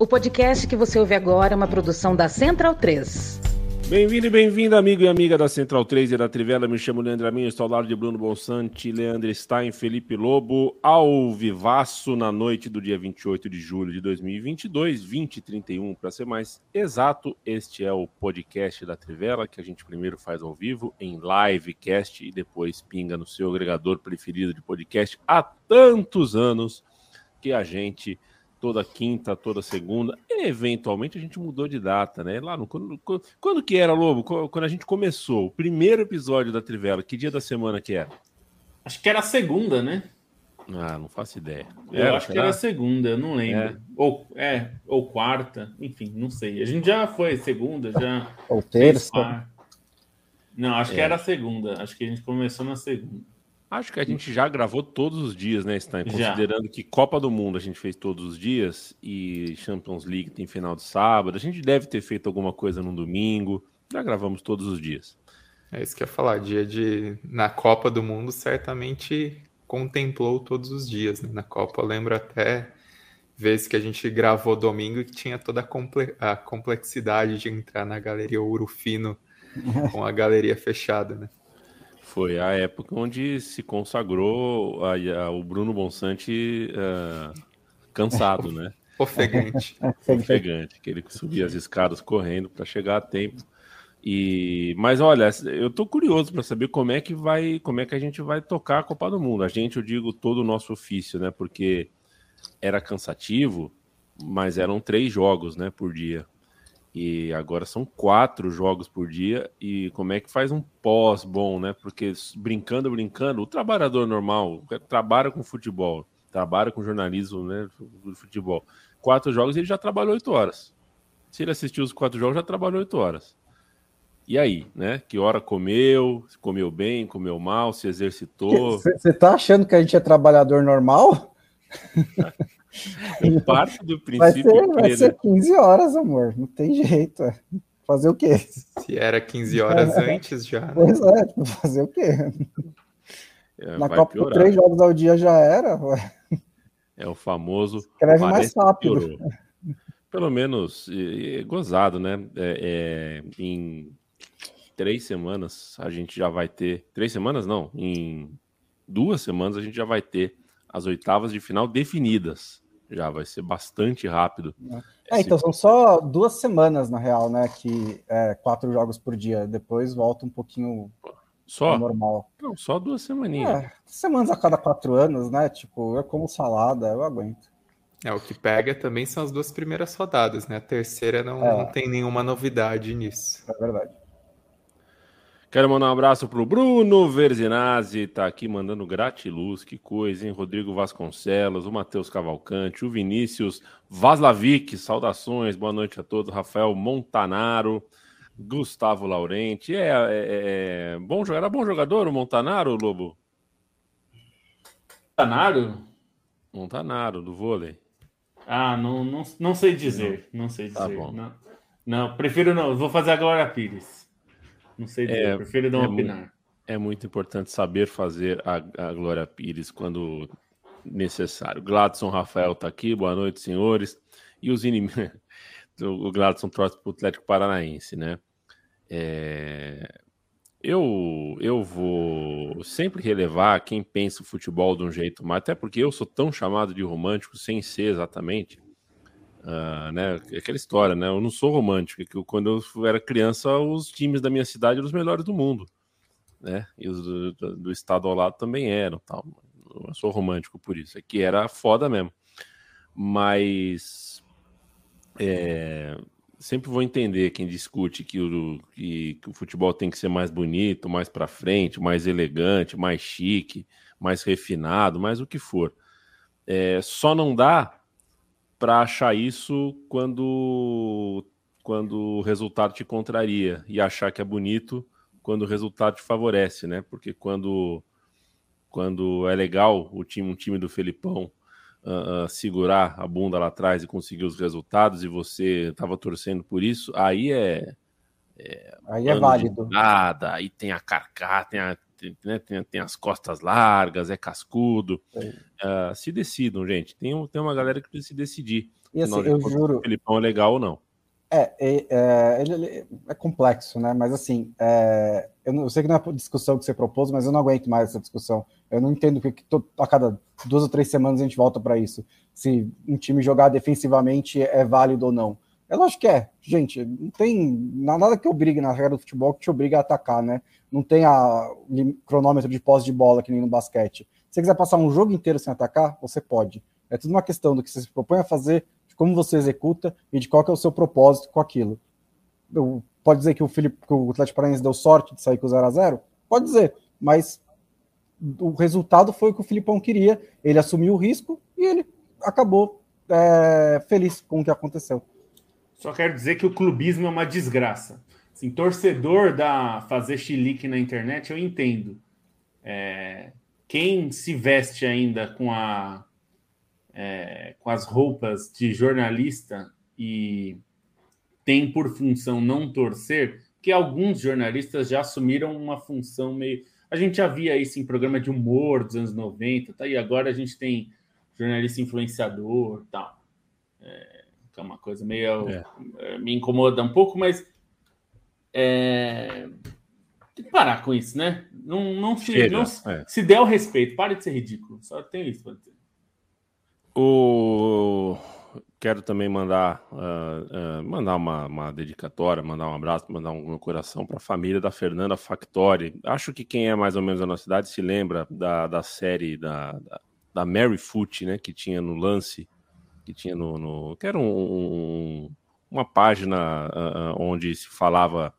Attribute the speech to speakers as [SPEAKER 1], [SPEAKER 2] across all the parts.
[SPEAKER 1] O podcast que você ouve agora é uma produção da Central 3.
[SPEAKER 2] Bem-vindo e bem-vindo, amigo e amiga da Central 3 e da Trivela. Me chamo Leandro Amin, estou ao lado de Bruno Bonsante, Leandro Stein, Felipe Lobo, ao vivaço na noite do dia 28 de julho de 2022, 2031 para ser mais exato. Este é o podcast da Trivela, que a gente primeiro faz ao vivo, em livecast, e depois pinga no seu agregador preferido de podcast há tantos anos que a gente toda quinta, toda segunda. Eventualmente a gente mudou de data, né? Lá no quando, quando que era, Lobo? Quando a gente começou o primeiro episódio da Trivela, que dia da semana que era?
[SPEAKER 3] Acho que era segunda, né?
[SPEAKER 2] Ah, não faço ideia.
[SPEAKER 3] Eu era, acho será? que era segunda, eu não lembro. É. Ou é, ou quarta, enfim, não sei. A gente já foi segunda, já.
[SPEAKER 4] Ou terça.
[SPEAKER 3] Não, acho é. que era segunda. Acho que a gente começou na segunda.
[SPEAKER 2] Acho que a gente já gravou todos os dias, né, Stein? Considerando já. que Copa do Mundo a gente fez todos os dias e Champions League tem final de sábado, a gente deve ter feito alguma coisa no domingo. Já gravamos todos os dias.
[SPEAKER 5] É isso que eu ia falar. Dia de. Na Copa do Mundo, certamente contemplou todos os dias. Né? Na Copa, eu lembro até vezes que a gente gravou domingo que tinha toda a, comple... a complexidade de entrar na galeria Ouro Fino com a galeria fechada, né?
[SPEAKER 2] Foi a época onde se consagrou a, a, o Bruno Bonsante uh, cansado, né?
[SPEAKER 5] Ofegante.
[SPEAKER 2] Ofegante, que ele subia as escadas correndo para chegar a tempo. E, mas olha, eu tô curioso para saber como é que vai, como é que a gente vai tocar a Copa do Mundo. A gente, eu digo, todo o nosso ofício, né? Porque era cansativo, mas eram três jogos, né, por dia. E agora são quatro jogos por dia. E como é que faz um pós bom, né? Porque brincando, brincando, o trabalhador normal trabalha com futebol, trabalha com jornalismo, né? Do futebol. Quatro jogos ele já trabalhou oito horas. Se ele assistiu os quatro jogos, já trabalhou oito horas. E aí, né? Que hora comeu, comeu bem, comeu mal, se exercitou.
[SPEAKER 4] Você tá achando que a gente é trabalhador normal?
[SPEAKER 2] Eu parto do princípio. Vai
[SPEAKER 4] ser, vai ser 15 horas, amor. Não tem jeito. É. Fazer o quê?
[SPEAKER 5] Se era 15 horas é. antes já. Né?
[SPEAKER 4] Pois é, tipo, fazer o quê? É, Na Copa, piorar. três jogos ao dia já era. Ué.
[SPEAKER 2] É o famoso.
[SPEAKER 4] Escreve mais rápido.
[SPEAKER 2] Pelo menos é, gozado, né? É, é, em três semanas a gente já vai ter. Três semanas não, em duas semanas a gente já vai ter as oitavas de final definidas. Já vai ser bastante rápido.
[SPEAKER 4] É, então são só duas semanas, na real, né? Que é quatro jogos por dia. Depois volta um pouquinho
[SPEAKER 2] só?
[SPEAKER 4] normal.
[SPEAKER 2] Não, só duas semaninhas. É,
[SPEAKER 4] semanas a cada quatro anos, né? Tipo, eu como salada, eu aguento.
[SPEAKER 5] É, o que pega também são as duas primeiras rodadas, né? A terceira não, é. não tem nenhuma novidade nisso.
[SPEAKER 4] É verdade.
[SPEAKER 2] Quero mandar um abraço pro Bruno Verzinazzi, tá aqui mandando gratiluz, que coisa, hein? Rodrigo Vasconcelos, o Matheus Cavalcante, o Vinícius Vaslavic, saudações, boa noite a todos, Rafael Montanaro, Gustavo Laurenti, é, é, é bom era bom jogador o Montanaro, Lobo?
[SPEAKER 3] Montanaro?
[SPEAKER 2] Montanaro, do vôlei.
[SPEAKER 3] Ah, não, não, não sei dizer, não, não sei tá dizer. Tá bom. Não, não, prefiro não, vou fazer a Glória Pires. Não sei dizer, é, prefiro não é opinar.
[SPEAKER 2] Muito, é muito importante saber fazer a, a Glória Pires quando necessário. Gladson Rafael está aqui, boa noite, senhores. E os inimigos. o Gladson trouxe para o Atlético Paranaense, né? É... Eu, eu vou sempre relevar quem pensa o futebol de um jeito, mas até porque eu sou tão chamado de romântico sem ser exatamente. Uh, né, aquela história, né? Eu não sou romântico, que eu, quando eu era criança, os times da minha cidade eram os melhores do mundo, né? E os do, do, do estado ao lado também eram, tal. Eu sou romântico por isso, é que era foda mesmo. Mas é, sempre vou entender quem discute que o, que, que o futebol tem que ser mais bonito, mais para frente, mais elegante, mais chique, mais refinado, mais o que for. É, só não dá para achar isso quando quando o resultado te contraria e achar que é bonito quando o resultado te favorece, né? Porque quando quando é legal o time um time do Felipão uh, uh, segurar a bunda lá atrás e conseguir os resultados e você estava torcendo por isso, aí é,
[SPEAKER 4] é aí é válido.
[SPEAKER 2] Nada, aí tem a carcá, tem a tem, né, tem, tem, as costas largas, é cascudo. Uh, se decidam, gente. Tem, tem uma galera que precisa se decidir.
[SPEAKER 4] E assim, eu contas, juro.
[SPEAKER 2] O Filipão é legal ou não.
[SPEAKER 4] É, é, é ele, ele, é complexo, né? Mas assim, é, eu, não, eu, sei que não é a discussão que você propôs, mas eu não aguento mais essa discussão. Eu não entendo que, que a cada duas ou três semanas a gente volta para isso. Se um time jogar defensivamente é válido ou não. É lógico que é, gente. Não tem nada que obrigue na regra do futebol que te obriga a atacar, né? Não tem a cronômetro de posse de bola que nem no basquete. Se você quiser passar um jogo inteiro sem atacar, você pode. É tudo uma questão do que você se propõe a fazer como você executa e de qual é o seu propósito com aquilo. Eu, pode dizer que o, Felipe, que o Atlético Paranaense deu sorte de sair com 0 a 0 Pode dizer, mas o resultado foi o que o Filipão queria. Ele assumiu o risco e ele acabou é, feliz com o que aconteceu.
[SPEAKER 3] Só quero dizer que o clubismo é uma desgraça. Assim, torcedor da fazer chilique na internet, eu entendo. É, quem se veste ainda com a é, com as roupas de jornalista e tem por função não torcer, que alguns jornalistas já assumiram uma função meio. A gente já via isso em programa de humor dos anos 90, tá? E agora a gente tem jornalista influenciador tal. É, é uma coisa meio. É. é me incomoda um pouco, mas. É, tem que parar com isso, né? Não, não, se, não é. se der o respeito, pare de ser ridículo. Só tem isso dizer.
[SPEAKER 2] O... Quero também mandar, uh, uh, mandar uma, uma, dedicatória, mandar um abraço, mandar um meu coração para a família da Fernanda Factori. Acho que quem é mais ou menos da nossa cidade se lembra da, da série da, da, da Mary Foot, né, que tinha no lance, que tinha no, no que era um, um, uma página uh, onde se falava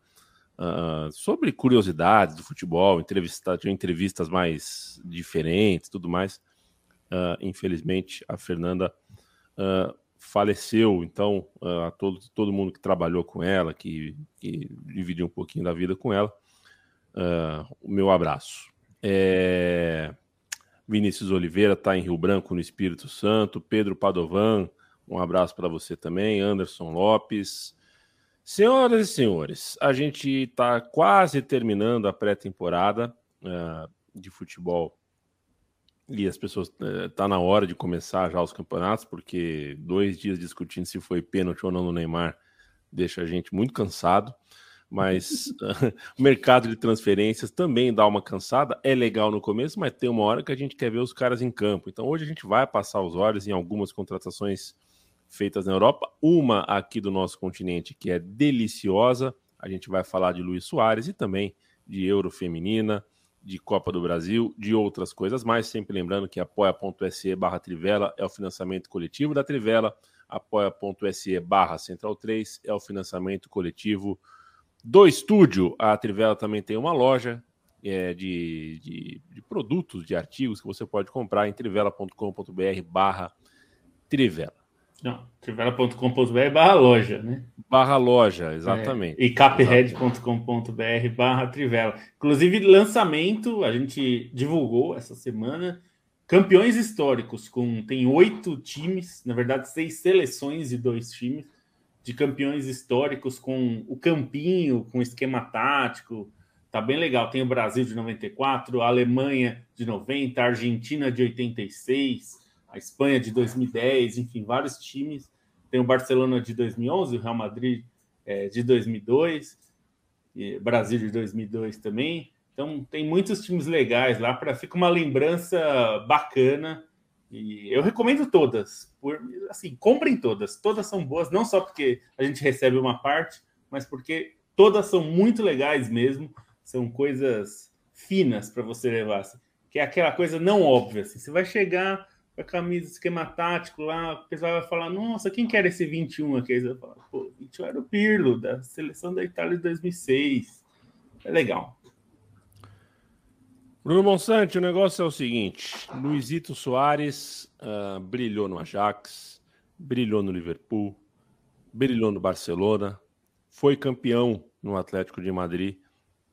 [SPEAKER 2] sobre curiosidades do futebol, entrevista, tinha entrevistas mais diferentes, tudo mais. Uh, infelizmente, a Fernanda uh, faleceu. Então, uh, a todo, todo mundo que trabalhou com ela, que, que dividiu um pouquinho da vida com ela, o meu abraço. É... Vinícius Oliveira está em Rio Branco, no Espírito Santo. Pedro Padovan, um abraço para você também. Anderson Lopes. Senhoras e senhores, a gente está quase terminando a pré-temporada de futebol e as pessoas é, tá na hora de começar já os campeonatos, porque dois dias discutindo se foi pênalti ou não no Neymar deixa a gente muito cansado. Mas o mercado de transferências também dá uma cansada. É legal no começo, mas tem uma hora que a gente quer ver os caras em campo. Então hoje a gente vai passar os olhos em algumas contratações feitas na Europa. Uma aqui do nosso continente que é deliciosa. A gente vai falar de Luiz Soares e também de Euro Feminina de Copa do Brasil, de outras coisas mais. Sempre lembrando que apoia.se barra Trivela é o financiamento coletivo da Trivela, apoia.se barra Central 3 é o financiamento coletivo do estúdio. A Trivela também tem uma loja é, de, de, de, produtos, de artigos que você pode comprar em trivela.com.br barra Trivela.
[SPEAKER 3] Não, trivela.com.br barra loja, né?
[SPEAKER 2] Barra loja, exatamente.
[SPEAKER 3] É, e caphead.com.br barra trivela. Inclusive, lançamento, a gente divulgou essa semana, campeões históricos, com tem oito times, na verdade, seis seleções e dois times, de campeões históricos com o campinho, com esquema tático, tá bem legal. Tem o Brasil de 94, a Alemanha de 90, a Argentina de 86, a Espanha de 2010, enfim, vários times. Tem o Barcelona de 2011, o Real Madrid é, de 2002, e Brasil de 2002 também. Então tem muitos times legais lá para fica uma lembrança bacana. E eu recomendo todas. Por, assim, comprem todas. Todas são boas, não só porque a gente recebe uma parte, mas porque todas são muito legais mesmo. São coisas finas para você levar. Assim, que é aquela coisa não óbvia. Assim, você vai chegar, a camisa, esquema tático lá, o pessoal vai falar, nossa, quem quer esse 21 aqui? Você vai falar, pô, 21 era o Pirlo, da seleção da Itália de 2006. É legal.
[SPEAKER 2] Bruno Monsante, o negócio é o seguinte: Luizito Soares uh, brilhou no Ajax, brilhou no Liverpool, brilhou no Barcelona, foi campeão no Atlético de Madrid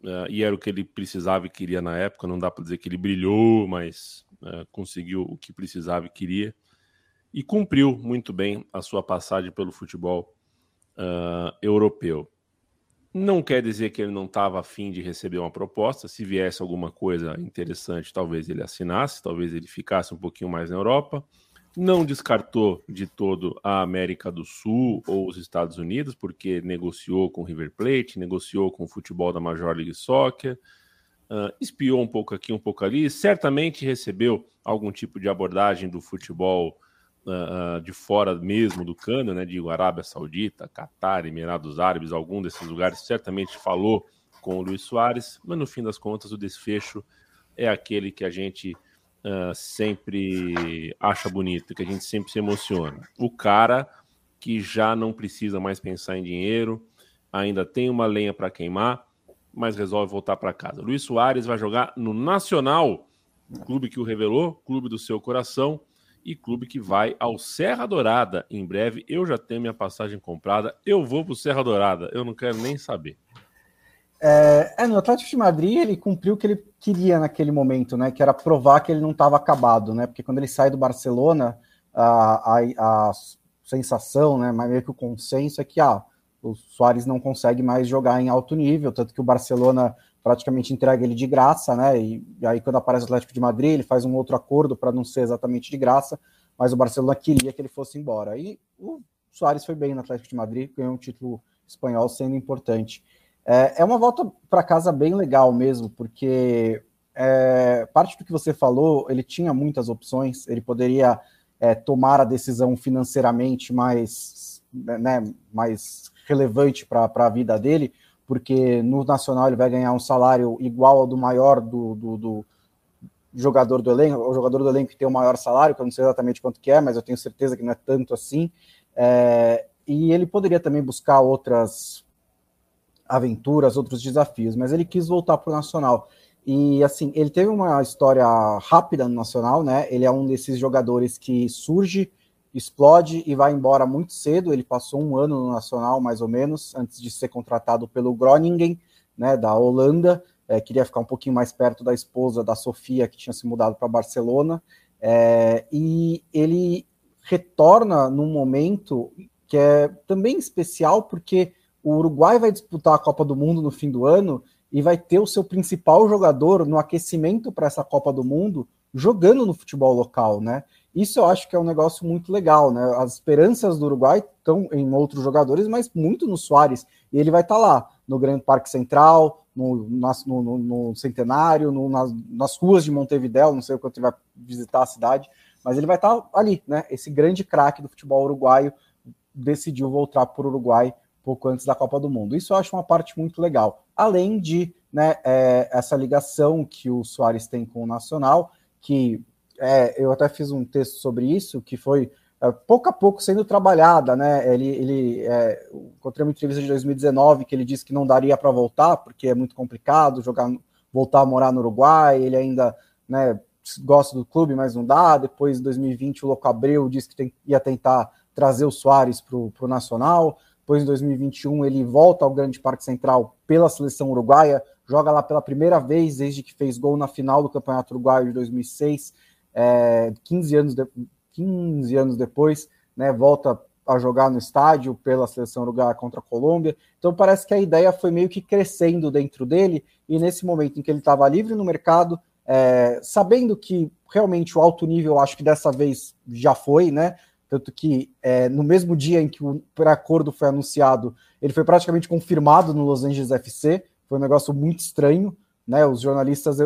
[SPEAKER 2] uh, e era o que ele precisava e queria na época. Não dá para dizer que ele brilhou, mas uh, conseguiu o que precisava e queria e cumpriu muito bem a sua passagem pelo futebol europeu. Não quer dizer que ele não estava afim de receber uma proposta. Se viesse alguma coisa interessante, talvez ele assinasse, talvez ele ficasse um pouquinho mais na Europa. não descartou de todo a América do Sul ou os Estados Unidos, porque negociou com o River Plate, negociou com o futebol da Major League Soccer, uh, espiou um pouco aqui, um pouco ali, certamente recebeu algum tipo de abordagem do futebol uh, de fora mesmo do cano, né? De Arábia Saudita, Catar, Emirados Árabes, algum desses lugares certamente falou com o Luiz Soares, mas no fim das contas o desfecho é aquele que a gente uh, sempre acha bonito, que a gente sempre se emociona. O cara que já não precisa mais pensar em dinheiro, ainda tem uma lenha para queimar, mas resolve voltar para casa. Luiz Soares vai jogar no Nacional, clube que o revelou, clube do seu coração e clube que vai ao Serra Dourada em breve. Eu já tenho minha passagem comprada, eu vou para o Serra Dourada, eu não quero nem saber.
[SPEAKER 4] É, é, no Atlético de Madrid ele cumpriu o que ele queria naquele momento, né? Que era provar que ele não estava acabado, né? Porque quando ele sai do Barcelona, a, a, a sensação, né? Mas meio que o consenso é que ah, o Soares não consegue mais jogar em alto nível, tanto que o Barcelona praticamente entrega ele de graça, né? E, e aí, quando aparece o Atlético de Madrid, ele faz um outro acordo para não ser exatamente de graça, mas o Barcelona queria que ele fosse embora. E o Soares foi bem no Atlético de Madrid, ganhou um título espanhol sendo importante. É, é uma volta para casa bem legal mesmo, porque é, parte do que você falou, ele tinha muitas opções, ele poderia é, tomar a decisão financeiramente mais, né, mais relevante para a vida dele, porque no Nacional ele vai ganhar um salário igual ao do maior do, do, do jogador do elenco, o jogador do elenco que tem o maior salário, que eu não sei exatamente quanto que é, mas eu tenho certeza que não é tanto assim. É, e ele poderia também buscar outras aventuras, outros desafios, mas ele quis voltar para o Nacional. E assim, ele teve uma história rápida no Nacional, né? Ele é um desses jogadores que surge explode e vai embora muito cedo. Ele passou um ano no Nacional, mais ou menos, antes de ser contratado pelo Groningen, né, da Holanda. É, queria ficar um pouquinho mais perto da esposa da Sofia, que tinha se mudado para Barcelona. É, e ele retorna num momento que é também especial, porque o Uruguai vai disputar a Copa do Mundo no fim do ano e vai ter o seu principal jogador no aquecimento para essa Copa do Mundo jogando no futebol local, né? Isso eu acho que é um negócio muito legal, né? As esperanças do Uruguai estão em outros jogadores, mas muito no Soares. E ele vai estar tá lá, no Grande Parque Central, no, no, no, no Centenário, nas, nas, ruas de Montevidéu, não sei o quanto ele vai visitar a cidade, mas ele vai estar tá ali, né? Esse grande craque do futebol uruguaio decidiu voltar para o Uruguai pouco antes da Copa do Mundo. Isso eu acho uma parte muito legal. Além de né, é, essa ligação que o Soares tem com o Nacional, que é, eu até fiz um texto sobre isso, que foi é, pouco a pouco sendo trabalhada, né? Ele, ele é, encontrei uma entrevista de 2019 que ele disse que não daria para voltar, porque é muito complicado jogar, voltar a morar no Uruguai, ele ainda né, gosta do clube, mas não dá. Depois, em 2020, o Louco Abreu disse que tem, ia tentar trazer o Soares para o Nacional. Depois, em 2021, ele volta ao Grande Parque Central pela seleção uruguaia, joga lá pela primeira vez desde que fez gol na final do Campeonato Uruguaio de 2006 é, 15, anos de, 15 anos depois, né, volta a jogar no estádio pela seleção uruguaia contra a Colômbia. Então parece que a ideia foi meio que crescendo dentro dele, e nesse momento em que ele estava livre no mercado, é, sabendo que realmente o alto nível, acho que dessa vez já foi, né? Tanto que é, no mesmo dia em que o pré-acordo foi anunciado, ele foi praticamente confirmado no Los Angeles FC. Foi um negócio muito estranho. Né, os jornalistas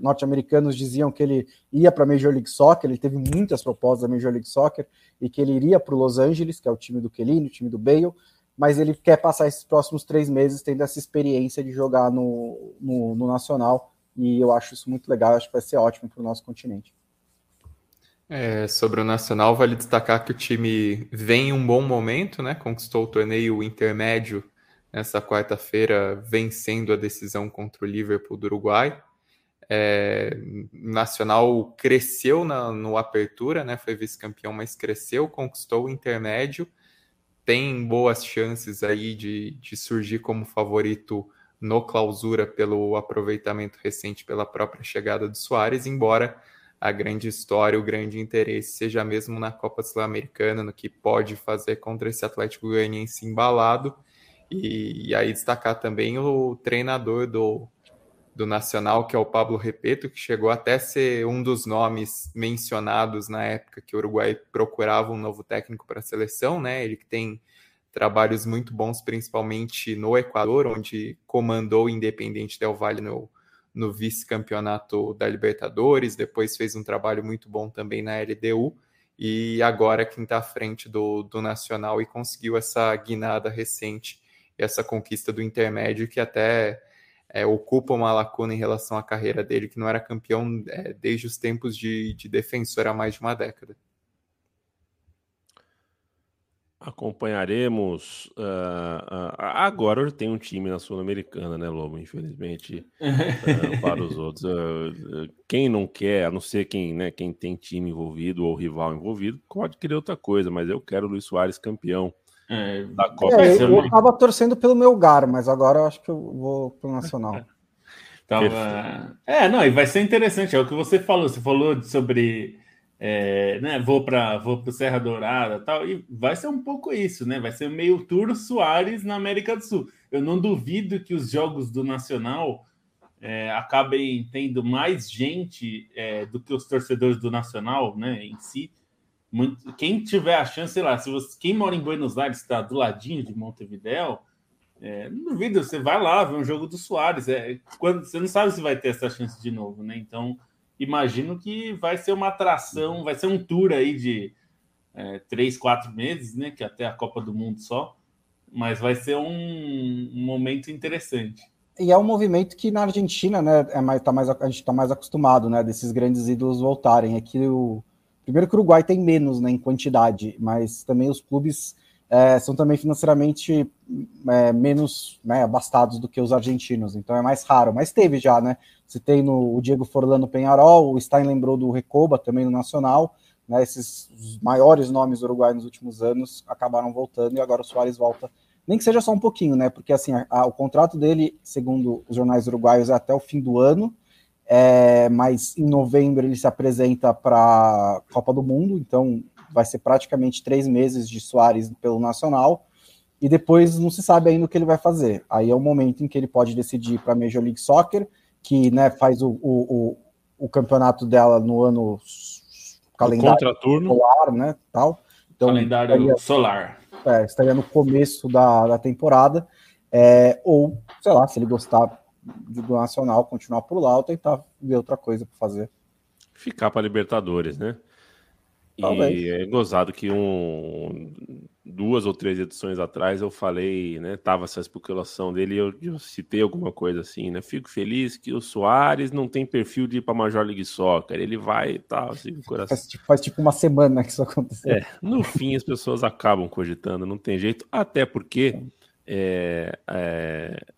[SPEAKER 4] norte-americanos diziam que ele ia para a Major League Soccer, ele teve muitas propostas da Major League Soccer e que ele iria para o Los Angeles, que é o time do Kelly, o time do Bale, mas ele quer passar esses próximos três meses tendo essa experiência de jogar no, no, no Nacional e eu acho isso muito legal, acho que vai ser ótimo para o nosso continente.
[SPEAKER 5] É, sobre o Nacional, vale destacar que o time vem em um bom momento, né? Conquistou o torneio intermédio nessa quarta-feira, vencendo a decisão contra o Liverpool do Uruguai. É, Nacional cresceu na, no Apertura, né? Foi vice-campeão, mas cresceu, conquistou o intermédio, tem boas chances aí de, de surgir como favorito no clausura pelo aproveitamento recente pela própria chegada do Soares, embora a grande história, o grande interesse seja mesmo na Copa Sul-Americana, no que pode fazer contra esse Atlético Goianiense embalado e, e, aí destacar também o treinador do, do Nacional, que é o Pablo Repeto, que chegou até ser um dos nomes mencionados na época que o Uruguai procurava um novo técnico para a seleção, né? Ele que tem trabalhos muito bons, principalmente no Equador, onde comandou o Independente Del Valle no, no vice-campeonato da Libertadores, depois fez um trabalho muito bom também na LDU, e agora quem está à frente do, do Nacional e conseguiu essa guinada recente, essa conquista do intermédio, que até é, ocupa uma lacuna em relação à carreira dele, que não era campeão é, desde os tempos de, de defensor há mais de uma década.
[SPEAKER 2] Acompanharemos. Uh, uh, agora tem um time na Sul-Americana, né, Lobo? Infelizmente, uh, para os outros. quem não quer, a não ser quem, né, quem tem time envolvido ou rival envolvido, pode querer outra coisa, mas eu quero o Luiz Soares campeão
[SPEAKER 4] é, da Copa. É, eu, eu tava torcendo pelo meu Gar, mas agora eu acho que eu vou pro Nacional.
[SPEAKER 3] Tava... É, não, e vai ser interessante, é o que você falou. Você falou sobre é, né, vou para vou o Serra Dourada tal, e vai ser um pouco isso, né? Vai ser meio Tour Soares na América do Sul. Eu não duvido que os jogos do Nacional é, acabem tendo mais gente é, do que os torcedores do Nacional, né, em si. Muito, quem tiver a chance, sei lá, se você, quem mora em Buenos Aires está do ladinho de Montevidéu, é, não duvido, você vai lá ver um jogo do Soares. É, quando, você não sabe se vai ter essa chance de novo, né? Então imagino que vai ser uma atração, vai ser um tour aí de é, três, quatro meses, né? Que até a Copa do Mundo só, mas vai ser um, um momento interessante.
[SPEAKER 4] E é um movimento que na Argentina, né, é mais, tá mais, a gente está mais acostumado, né, desses grandes ídolos voltarem. Aqui o primeiro que o Uruguai tem menos, né, em quantidade, mas também os clubes é, são também financeiramente é, menos né, abastados do que os argentinos, então é mais raro. Mas teve já, né? Você tem no, o Diego Forlano Penharol, o Stein lembrou do Recoba também no Nacional, né? Esses maiores nomes uruguaios nos últimos anos acabaram voltando e agora o Soares volta, nem que seja só um pouquinho, né? Porque assim, a, a, o contrato dele, segundo os jornais uruguaios, é até o fim do ano. É, mas em novembro ele se apresenta para a Copa do Mundo, então vai ser praticamente três meses de Soares pelo Nacional, e depois não se sabe ainda o que ele vai fazer. Aí é o momento em que ele pode decidir para a Major League Soccer, que né, faz o, o, o, o, campeonato dela no ano
[SPEAKER 2] calendário
[SPEAKER 4] solar, né, tal.
[SPEAKER 3] Então, calendário estaria, solar.
[SPEAKER 4] É, estaria no começo da, da temporada, é, ou, sei lá, se ele gostar do Nacional, continuar por lá, ou tentar ver outra coisa para fazer.
[SPEAKER 2] Ficar para Libertadores, né? E é gozado que um, duas ou três edições atrás eu falei, né? Tava essa especulação dele e eu, eu, citei alguma coisa assim, né? Fico feliz que o Soares não tem perfil de ir para Major League Soccer, ele vai e tal, assim,
[SPEAKER 4] coração. Faz, tipo, faz tipo uma semana que isso aconteceu.
[SPEAKER 2] É, no fim as pessoas acabam cogitando, não tem jeito, até porque é, é, o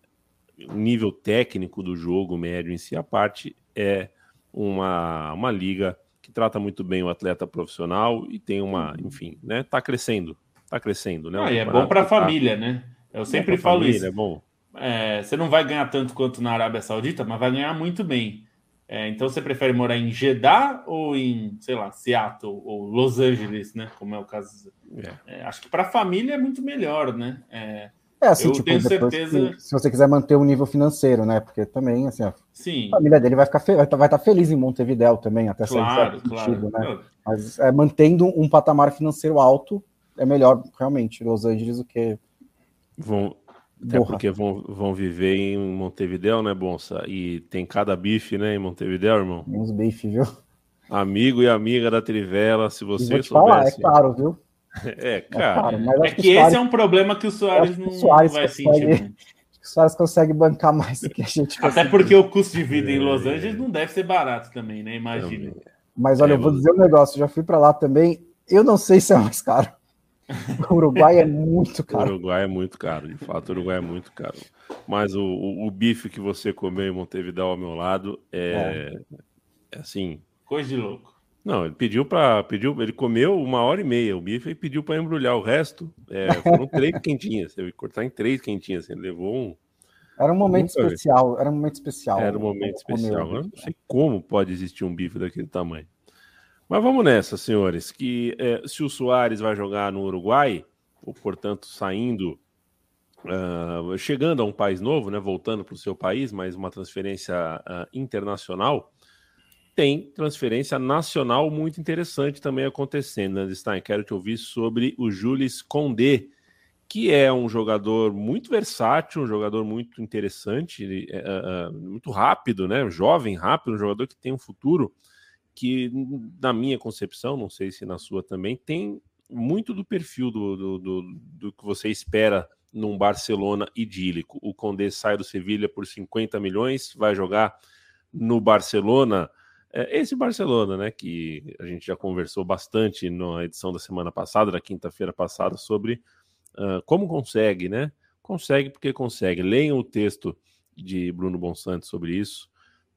[SPEAKER 2] nível técnico do jogo médio em si, a parte é uma, uma liga que trata muito bem o atleta profissional e tem uma, enfim, né? Tá crescendo, tá crescendo, né?
[SPEAKER 3] Ah, é bom para a tá... família, né? Eu sempre falo família, isso. É bom. É, você não vai ganhar tanto quanto na Arábia Saudita, mas vai ganhar muito bem. É, então você prefere morar em Jeddah ou em, sei lá, Seattle ou Los Angeles, né? Como é o caso. É. é acho que para a família é muito melhor, né? É,
[SPEAKER 4] assim, eu tipo, tenho certeza. Se, se, você quiser manter o nível financeiro, né? Porque também, assim, a
[SPEAKER 3] Sim.
[SPEAKER 4] família dele vai ficar fe... vai estar tá feliz em Montevidéu também, até
[SPEAKER 3] claro, certo claro. sentido,
[SPEAKER 4] né? Mas é, mantendo um patamar financeiro alto, é melhor realmente Los Angeles do que.
[SPEAKER 2] Vão, até Borra. porque vão, vão viver em Montevidéu, né, Bonsa? E tem cada bife, né, em Montevidéu, irmão?
[SPEAKER 4] Uns bife, viu?
[SPEAKER 2] Amigo e amiga da Trivela, se você
[SPEAKER 4] soubesse. Falar, é claro, viu?
[SPEAKER 2] É, é, cara.
[SPEAKER 3] É, é que, que esse é um problema que o Soares não, Soares vai consegue, sentir.
[SPEAKER 4] O Soares consegue bancar mais do que a gente.
[SPEAKER 3] Até porque o custo de vida em Los Angeles não deve ser barato também, né? Imagina.
[SPEAKER 4] Mas olha, é, eu vou dizer um negócio, já fui para lá também. Eu não sei se é mais caro. O Uruguai é muito caro.
[SPEAKER 2] O Uruguai é muito caro, de fato, o Uruguai é muito caro. Mas o, o, o bife que você comeu em Montevideo ao meu lado é, é. é assim.
[SPEAKER 3] Coisa de louco.
[SPEAKER 2] Não, ele pediu para. Pediu, ele comeu uma hora e meia o bife e pediu para embrulhar o resto. É, foram três quentinhas. Teve que cortar em três quentinhas. Ele levou um.
[SPEAKER 4] Era um momento especial. Era um momento especial.
[SPEAKER 2] Era um momento especial. Eu não sei como pode existir um bife daquele tamanho. Mas vamos nessa, senhores. Que é, se o Soares vai jogar no Uruguai, ou portanto saindo uh, chegando a um país novo, né, voltando para o seu país, mas uma transferência uh, internacional, tem transferência nacional muito interessante também acontecendo, né, Stein? Quero te ouvir sobre o Jules Condé, que é um jogador muito versátil, um jogador muito interessante, uh, muito rápido, né? Jovem, rápido, um jogador que tem um futuro que, na minha concepção, não sei se na sua também, tem muito do perfil do, do, do, do que você espera num Barcelona idílico. O Condé sai do Sevilha por 50 milhões, vai jogar no Barcelona. É, esse Barcelona, né, que a gente já conversou bastante na edição da semana passada, da quinta-feira passada, sobre uh, como consegue, né? Consegue porque consegue. Leiam o texto de Bruno Bonsanto sobre isso,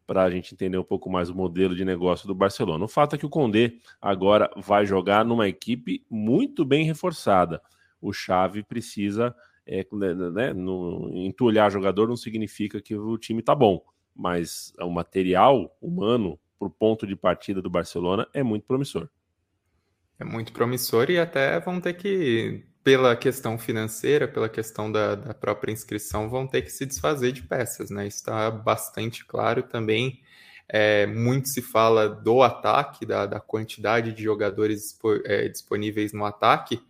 [SPEAKER 2] para a gente entender um pouco mais o modelo de negócio do Barcelona. O fato é que o Condé agora vai jogar numa equipe muito bem reforçada. O Xavi precisa é, né, né, no, entulhar jogador não significa que o time está bom, mas o material humano para o ponto de partida do Barcelona é muito promissor.
[SPEAKER 5] É muito promissor e até vão ter que, pela questão financeira, pela questão da, da própria inscrição, vão ter que se desfazer de peças, né? Está bastante claro também. É, muito se fala do ataque, da, da quantidade de jogadores é, disponíveis no ataque,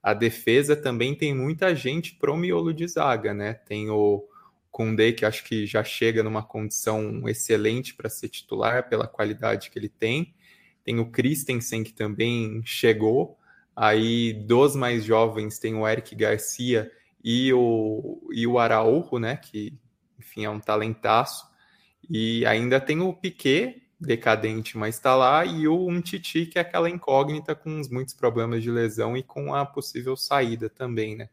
[SPEAKER 5] a defesa também tem muita gente pro miolo de zaga, né? Tem o Koundé, que acho que já chega numa condição excelente para ser titular pela qualidade que ele tem. Tem o Christensen, que também chegou. Aí, dos mais jovens, tem o Eric Garcia e o, e o Araújo, né? Que, enfim, é um talentaço. E ainda tem o Piquet, decadente, mas está lá, e o um Titi, que é aquela incógnita com muitos problemas de lesão e com a possível saída também, né?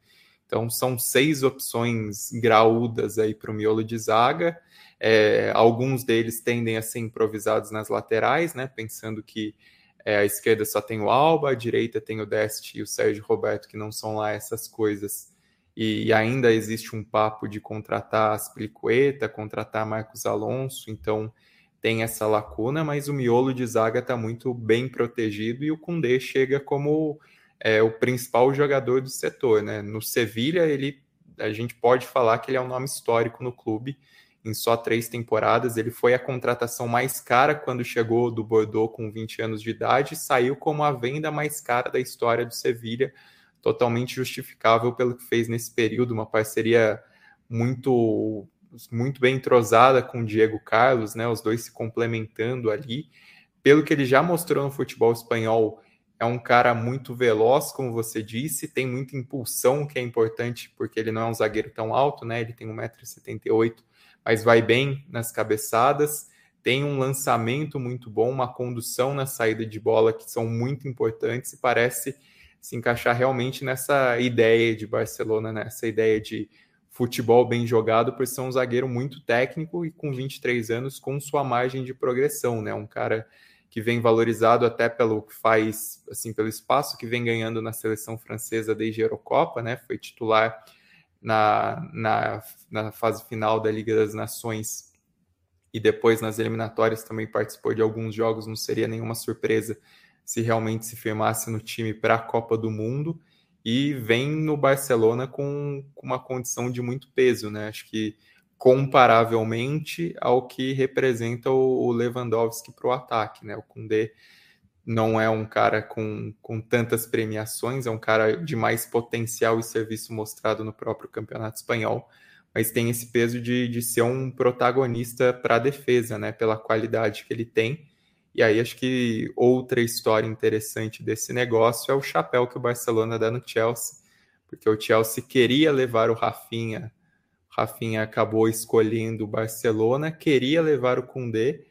[SPEAKER 5] Então são seis opções graúdas aí para o miolo de zaga. É, alguns deles tendem a ser improvisados nas laterais, né? Pensando que é, a esquerda só tem o Alba, a direita tem o Dest e o Sérgio Roberto, que não são lá essas coisas. E, e ainda existe um papo de contratar Aspliqueta, contratar Marcos Alonso, então tem essa lacuna, mas o miolo de zaga está muito bem protegido e o Kundê chega como é, o principal jogador do setor. Né? No Sevilha, ele, a gente pode falar que ele é um nome histórico no clube. Em só três temporadas, ele foi a contratação mais cara quando chegou do Bordeaux com 20 anos de idade e saiu como a venda mais cara da história do Sevilha, totalmente justificável pelo que fez nesse período, uma parceria muito muito bem entrosada com o Diego Carlos, né? Os dois se complementando ali. Pelo que ele já mostrou no futebol espanhol, é um cara muito veloz, como você disse, tem muita impulsão, que é importante, porque ele não é um zagueiro tão alto, né? Ele tem 1,78m, mas vai bem nas cabeçadas. Tem um lançamento muito bom, uma condução na saída de bola que são muito importantes e parece se encaixar realmente nessa ideia de Barcelona, nessa ideia de futebol bem jogado por ser um zagueiro muito técnico e com 23 anos com sua margem de progressão, né? Um cara que vem valorizado até pelo que faz, assim, pelo espaço que vem ganhando na seleção francesa desde a Eurocopa, né? Foi titular na, na, na fase final da Liga das Nações e depois nas eliminatórias também participou de alguns jogos, não seria nenhuma surpresa se realmente se firmasse no time para a Copa do Mundo e vem no Barcelona com, com uma condição de muito peso, né? Acho que comparavelmente ao que representa o, Lewandowski para o ataque, né? O Koundé não é um cara com, com tantas premiações, é um cara de mais potencial e serviço mostrado no próprio campeonato espanhol, mas tem esse peso de, de ser um protagonista para a defesa, né? Pela qualidade que ele tem e aí acho que outra história interessante desse negócio é o chapéu que o Barcelona dá no Chelsea, porque o Chelsea queria levar o Rafinha, Rafinha acabou escolhendo o Barcelona, queria levar o Koundé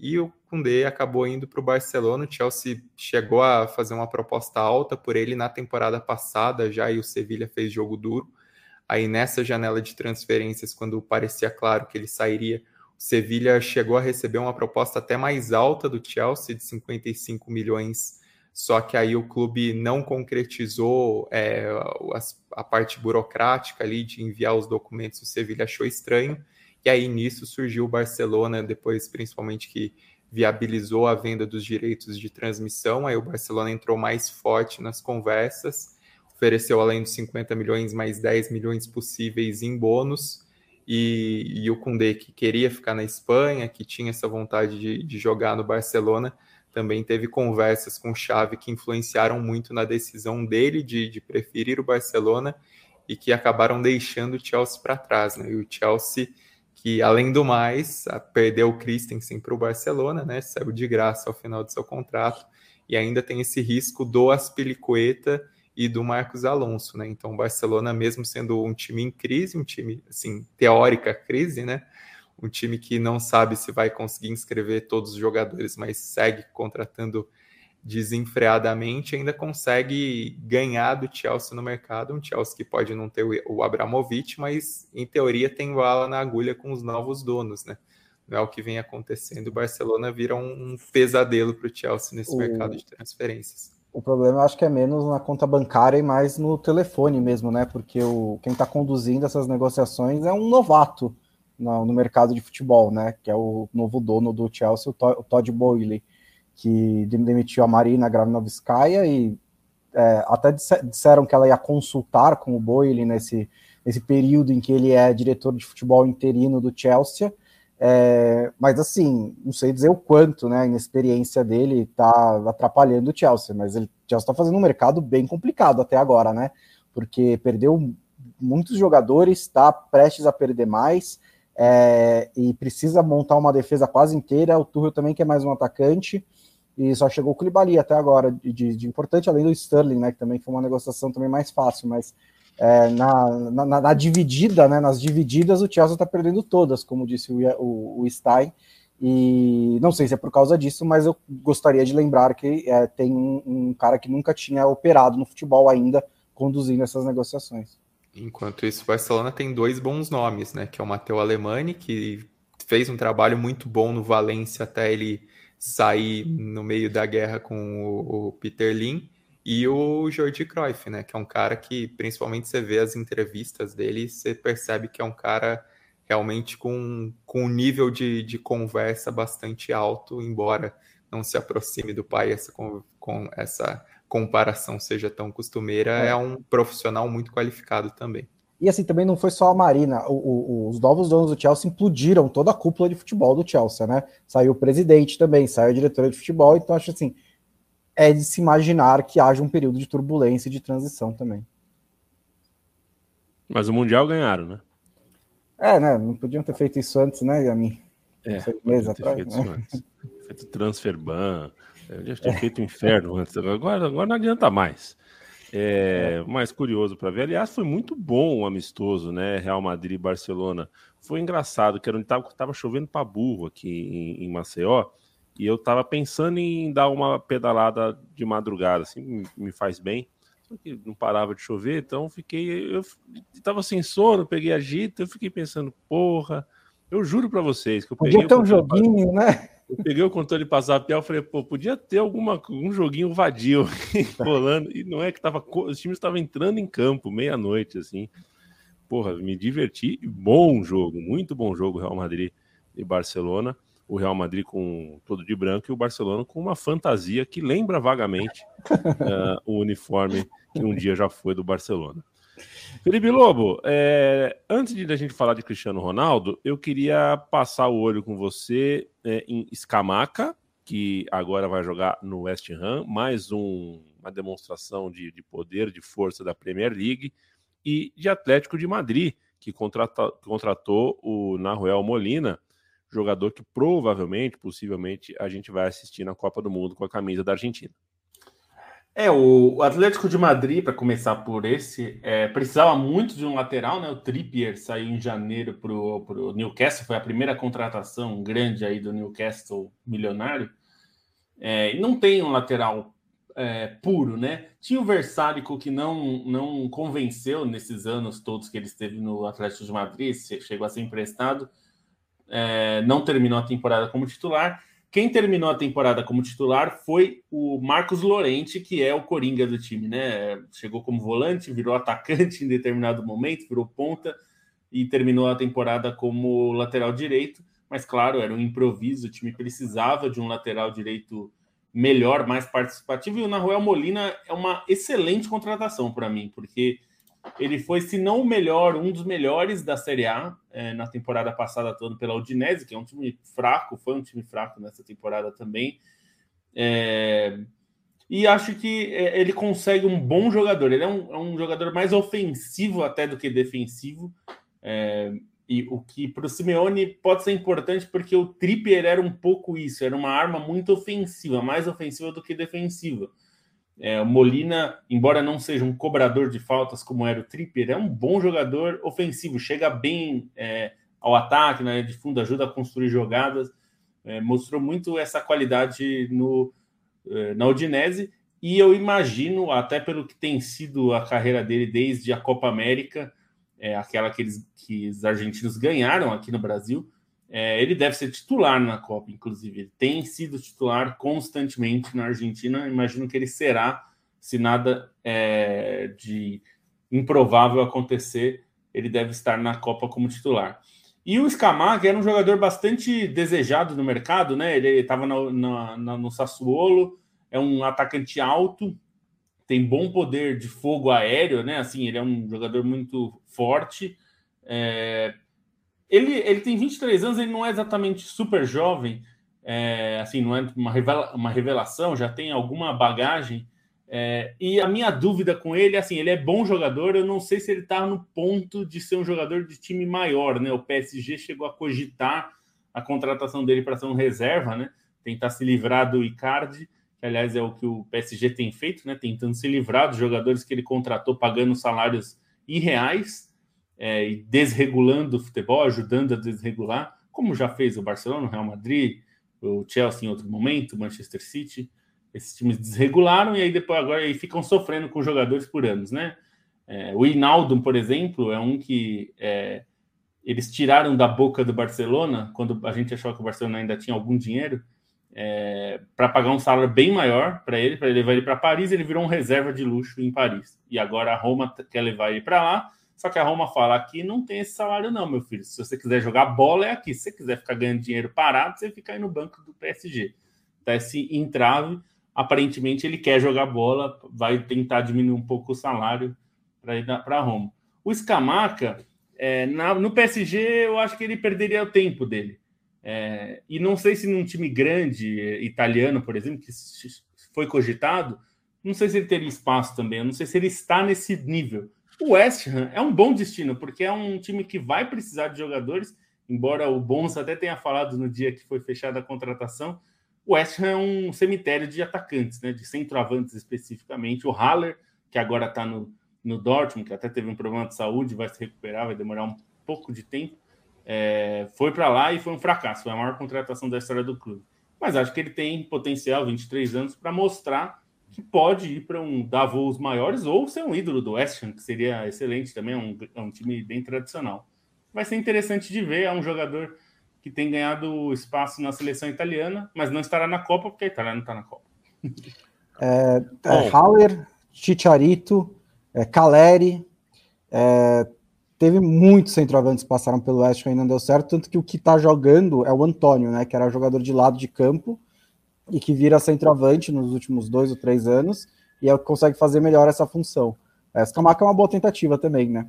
[SPEAKER 5] e o Koundé acabou indo para o Barcelona. O Chelsea chegou a fazer uma proposta alta por ele na temporada passada já e o Sevilha fez jogo duro. Aí nessa janela de transferências, quando parecia claro que ele sairia, Sevilha chegou a receber uma proposta até mais alta do Chelsea, de 55 milhões, só que aí o clube não concretizou é, a, a, parte burocrática ali de enviar os documentos, o Sevilha achou estranho, e aí nisso surgiu o Barcelona, depois principalmente que viabilizou a venda dos direitos de transmissão, aí o Barcelona entrou mais forte nas conversas, ofereceu além dos 50 milhões mais 10 milhões possíveis em bônus. E, e o Koundé, que queria ficar na Espanha, que tinha essa vontade de, de jogar no Barcelona, também teve conversas com Xavi que influenciaram muito na decisão dele de, de preferir o Barcelona e que acabaram deixando o Chelsea para trás. Né? E o Chelsea, que além do mais, perdeu o Christensen para o Barcelona, né? saiu de graça ao final do seu contrato, e ainda tem esse risco do Aspilicueta e do Marcos Alonso. Né? Então, o Barcelona, mesmo sendo um time em crise, um time, assim, teórica crise, né? Um time que não sabe se vai conseguir inscrever todos os jogadores, mas segue contratando desenfreadamente, ainda consegue ganhar do Chelsea no mercado. Um Chelsea que pode não ter o Abramovich, mas em teoria tem bala na agulha com os novos donos, né? Não é o que vem acontecendo. O Barcelona vira um pesadelo para o Chelsea nesse o... mercado de transferências.
[SPEAKER 4] O problema eu acho que é menos na conta bancária e mais no telefone mesmo, né? Porque o, quem está conduzindo essas negociações é um novato no, no, mercado de futebol, né? Que é o novo dono do Chelsea, o Todd Boyle, que demitiu a Marina Gravinovskaya e é, até disseram que ela ia consultar com o Boyle nesse, nesse período em que ele é diretor de futebol interino do Chelsea. É, mas assim, não sei dizer o quanto, né? A inexperiência dele está atrapalhando o Chelsea, mas ele, o Chelsea está fazendo um mercado bem complicado até agora, né? Porque perdeu muitos jogadores, está prestes a perder mais é, e precisa montar uma defesa quase inteira. O Tuchel também quer mais um atacante e só chegou o Koulibaly até agora de, de, importante, além do Sterling, né, que também foi uma negociação também mais fácil, mas é, na, na, na, dividida, né, nas divididas, o Chelsea está perdendo todas, como disse o, o, o, Stein, e não sei se é por causa disso, mas eu gostaria de lembrar que é, tem um, um cara que nunca tinha operado no futebol ainda, conduzindo essas negociações.
[SPEAKER 5] Enquanto isso, o Barcelona tem dois bons nomes, né? Que é o Matteo Alemani, que fez um trabalho muito bom no Valência até ele sair no meio da guerra com o, o Peter e o Jordi Cruyff, né? Que é um cara que, principalmente, você vê as entrevistas dele você percebe que é um cara realmente com, com um nível de, de conversa bastante alto, embora não se aproxime do pai essa, com, com essa comparação seja tão costumeira, é. é um profissional muito qualificado também.
[SPEAKER 4] E assim, também não foi só a Marina, o, o, os novos donos do Chelsea implodiram toda a cúpula de futebol do Chelsea, né? Saiu o presidente também, saiu a diretora de futebol, então acho assim, é de se imaginar que haja um período de turbulência e de transição também.
[SPEAKER 2] Mas o Mundial ganharam, né?
[SPEAKER 4] É, né? Não podiam ter feito isso antes, né, Yami?
[SPEAKER 2] É, meses atrás. Feito, né? feito transfer ban, eu já tinha feito o um inferno antes, agora, agora não adianta mais. É, mais curioso para ver. Aliás, foi muito bom o amistoso, né? Real Madrid e Barcelona. Foi engraçado, que era onde tava, tava chovendo para burro aqui em, em, Maceió, e eu tava pensando em dar uma pedalada de madrugada, assim, me, faz bem. Só que não parava de chover, então fiquei. Eu tava sem sono, peguei agito, eu fiquei pensando, porra, eu juro para vocês que eu
[SPEAKER 4] Podia ter um joguinho, né?
[SPEAKER 2] Eu peguei o controle passar e falei, pô, podia ter alguma, um joguinho vadio rolando. E não é que tava. Os times estavam entrando em campo meia-noite, assim. Porra, me diverti. Bom jogo, muito bom jogo, Real Madrid e Barcelona. O Real Madrid com todo de branco e o Barcelona com uma fantasia que lembra vagamente uh, o uniforme que um dia já foi do Barcelona. Felipe Lobo, é, antes de a gente falar de Cristiano Ronaldo, eu queria passar o olho com você é, em Escamaca, que agora vai jogar no West Ham, mais um, uma demonstração de, de, poder, de força da Premier League, e de Atlético de Madrid, que contratou o Nahuel Molina, jogador que provavelmente, possivelmente, a gente vai assistir na Copa do Mundo com a camisa da Argentina.
[SPEAKER 3] É, o Atlético de Madrid, para começar por esse, é, precisava muito de um lateral, né? O Trippier saiu em janeiro para o Newcastle, foi a primeira contratação grande aí do Newcastle milionário. É, não tem um lateral é, puro, né? Tinha o Versálico que não, não convenceu nesses anos todos que ele esteve no Atlético de Madrid, chegou a ser emprestado, é, não terminou a temporada como titular. Quem terminou a temporada como titular foi o Marcos Lorente, que é o coringa do time, né? Chegou como volante, virou atacante em determinado momento, virou ponta e terminou a temporada como lateral direito. Mas, claro, era um improviso, o time precisava de um lateral direito melhor, mais participativo. E o Nahuel Molina é uma excelente contratação para mim, porque ele foi, se não o melhor, um dos melhores da Série A é, na temporada passada, atuando pela Udinese, que é um time fraco, foi um time fraco nessa temporada também. É, e acho que é, ele consegue um bom jogador. Ele é um, é um jogador mais ofensivo até do que defensivo. É, e o que para o Simeone pode ser importante porque o Trippier era um pouco isso, era uma arma muito ofensiva, mais ofensiva do que defensiva. É, Molina, embora não seja um cobrador de faltas como era o Trippier, é um bom jogador ofensivo, chega bem é, ao ataque, né, de fundo, ajuda a construir jogadas, é, mostrou muito essa qualidade no, é, na Udinese, e eu imagino, até pelo que tem sido a carreira dele desde a Copa América, é, aquela que, eles, que os argentinos ganharam aqui no Brasil, é, ele deve ser titular na Copa, inclusive. Ele tem sido titular constantemente na Argentina. Imagino que ele será, se nada é, de improvável acontecer, ele deve estar na Copa como titular. E o Scamacca era um jogador bastante desejado no mercado, né? Ele estava no Sassuolo, é um atacante alto, tem bom poder de fogo aéreo, né? Assim, ele é um jogador muito forte. É, ele, ele tem 23 anos, ele não é exatamente super jovem, é, assim, não é uma, revela, uma revelação, já tem alguma bagagem. É, e a minha dúvida com ele, assim, ele é bom jogador, eu não sei se ele está no ponto de ser um jogador de time maior, né? O PSG chegou a cogitar a contratação dele para ser um reserva, né? Tentar se livrar do Icardi, que aliás é o que o PSG tem feito, né? Tentando se livrar dos jogadores que ele contratou pagando salários irreais é, e desregulando o futebol, ajudando a desregular, como já fez o Barcelona, o Real Madrid, o Chelsea em outro momento, o Manchester City. Esses times desregularam e aí depois agora aí ficam sofrendo com jogadores por anos, né? É, o Inaldo, por exemplo, é um que é, eles tiraram da boca do Barcelona quando a gente achou que o Barcelona ainda tinha algum dinheiro é, para pagar um salário bem maior para ele, para levar ele para Paris. Ele virou um reserva de luxo em Paris e agora a Roma quer levar ele para lá só que a Roma fala aqui não tem esse salário, não, meu filho. Se você quiser jogar bola, é aqui. Se você quiser ficar ganhando dinheiro parado, você fica aí no banco do PSG. Tá esse entrave. Aparentemente, ele quer jogar bola, vai tentar diminuir um pouco o salário para ir para Roma. O Scamaca, é, na, no PSG, eu acho que ele perderia o tempo dele. É, e não sei se num time grande, é, italiano, por exemplo, que foi cogitado, não sei se ele teria espaço também. Eu não sei se ele está nesse nível. O West Ham é um bom destino, porque é um time que vai precisar de jogadores, embora o Bons até tenha falado no dia que foi fechada a contratação. O West Ham é um cemitério de atacantes, né, de centroavantes especificamente. O Haller, que agora está no, no Dortmund, que até teve um problema de saúde, vai se recuperar, vai demorar um pouco de tempo. É, foi para lá e foi um fracasso, foi a maior contratação da história do clube. Mas acho que ele tem potencial, 23 anos, para mostrar que pode ir para um dar voos maiores ou ser um ídolo do West Ham, que seria excelente também, é um, é um time bem tradicional. Vai ser interessante de ver, é um jogador que tem ganhado espaço na seleção italiana, mas não estará na Copa, porque a Itália não está na Copa.
[SPEAKER 4] É, é, Hauer, Chicharito, é, Caleri, é, teve muitos centroavantes que passaram pelo West Ham e não deu certo, tanto que o que está jogando é o Antônio, né, que era jogador de lado de campo, e que vira centroavante nos últimos dois ou três anos e é o que consegue fazer melhor essa função. Essa Camaca é uma boa tentativa também, né?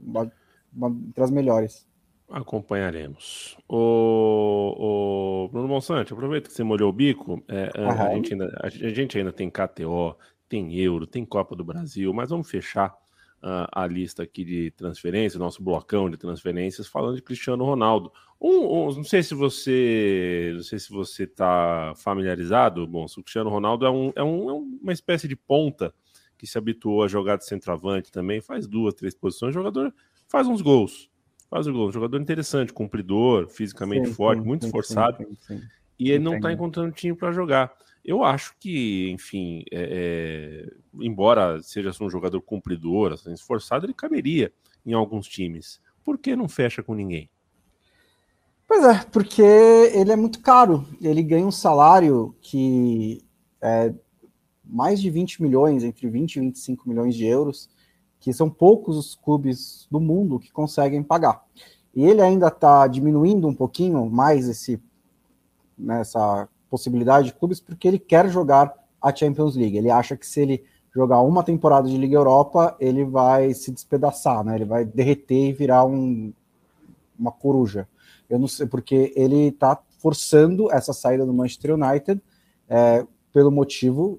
[SPEAKER 4] Uma, uma, entre as melhores.
[SPEAKER 2] Acompanharemos. O, o Bruno Monsante, aproveita que você molhou o bico. É, a, gente ainda, a gente ainda tem KTO, tem Euro, tem Copa do Brasil, mas vamos fechar uh, a lista aqui de transferências, nosso blocão de transferências, falando de Cristiano Ronaldo. Um, um, não sei se você não sei se você está familiarizado, bom, o Cristiano Ronaldo é, um, é, um, é uma espécie de ponta que se habituou a jogar de centroavante também, faz duas, três posições, jogador faz uns gols, faz um gol, um jogador interessante, cumpridor, fisicamente sim, forte, sim, muito sim, esforçado, e ele não está encontrando time para jogar. Eu acho que, enfim, é, é, embora seja um jogador cumpridor, assim, esforçado, ele caberia em alguns times. Por que não fecha com ninguém?
[SPEAKER 4] Pois é, porque ele é muito caro. Ele ganha um salário que é mais de 20 milhões, entre 20 e 25 milhões de euros, que são poucos os clubes do mundo que conseguem pagar. E ele ainda está diminuindo um pouquinho mais esse nessa possibilidade de clubes porque ele quer jogar a Champions League. Ele acha que se ele jogar uma temporada de Liga Europa, ele vai se despedaçar, né? Ele vai derreter e virar um, uma coruja. Eu não sei, porque ele está forçando essa saída do Manchester United é, pelo motivo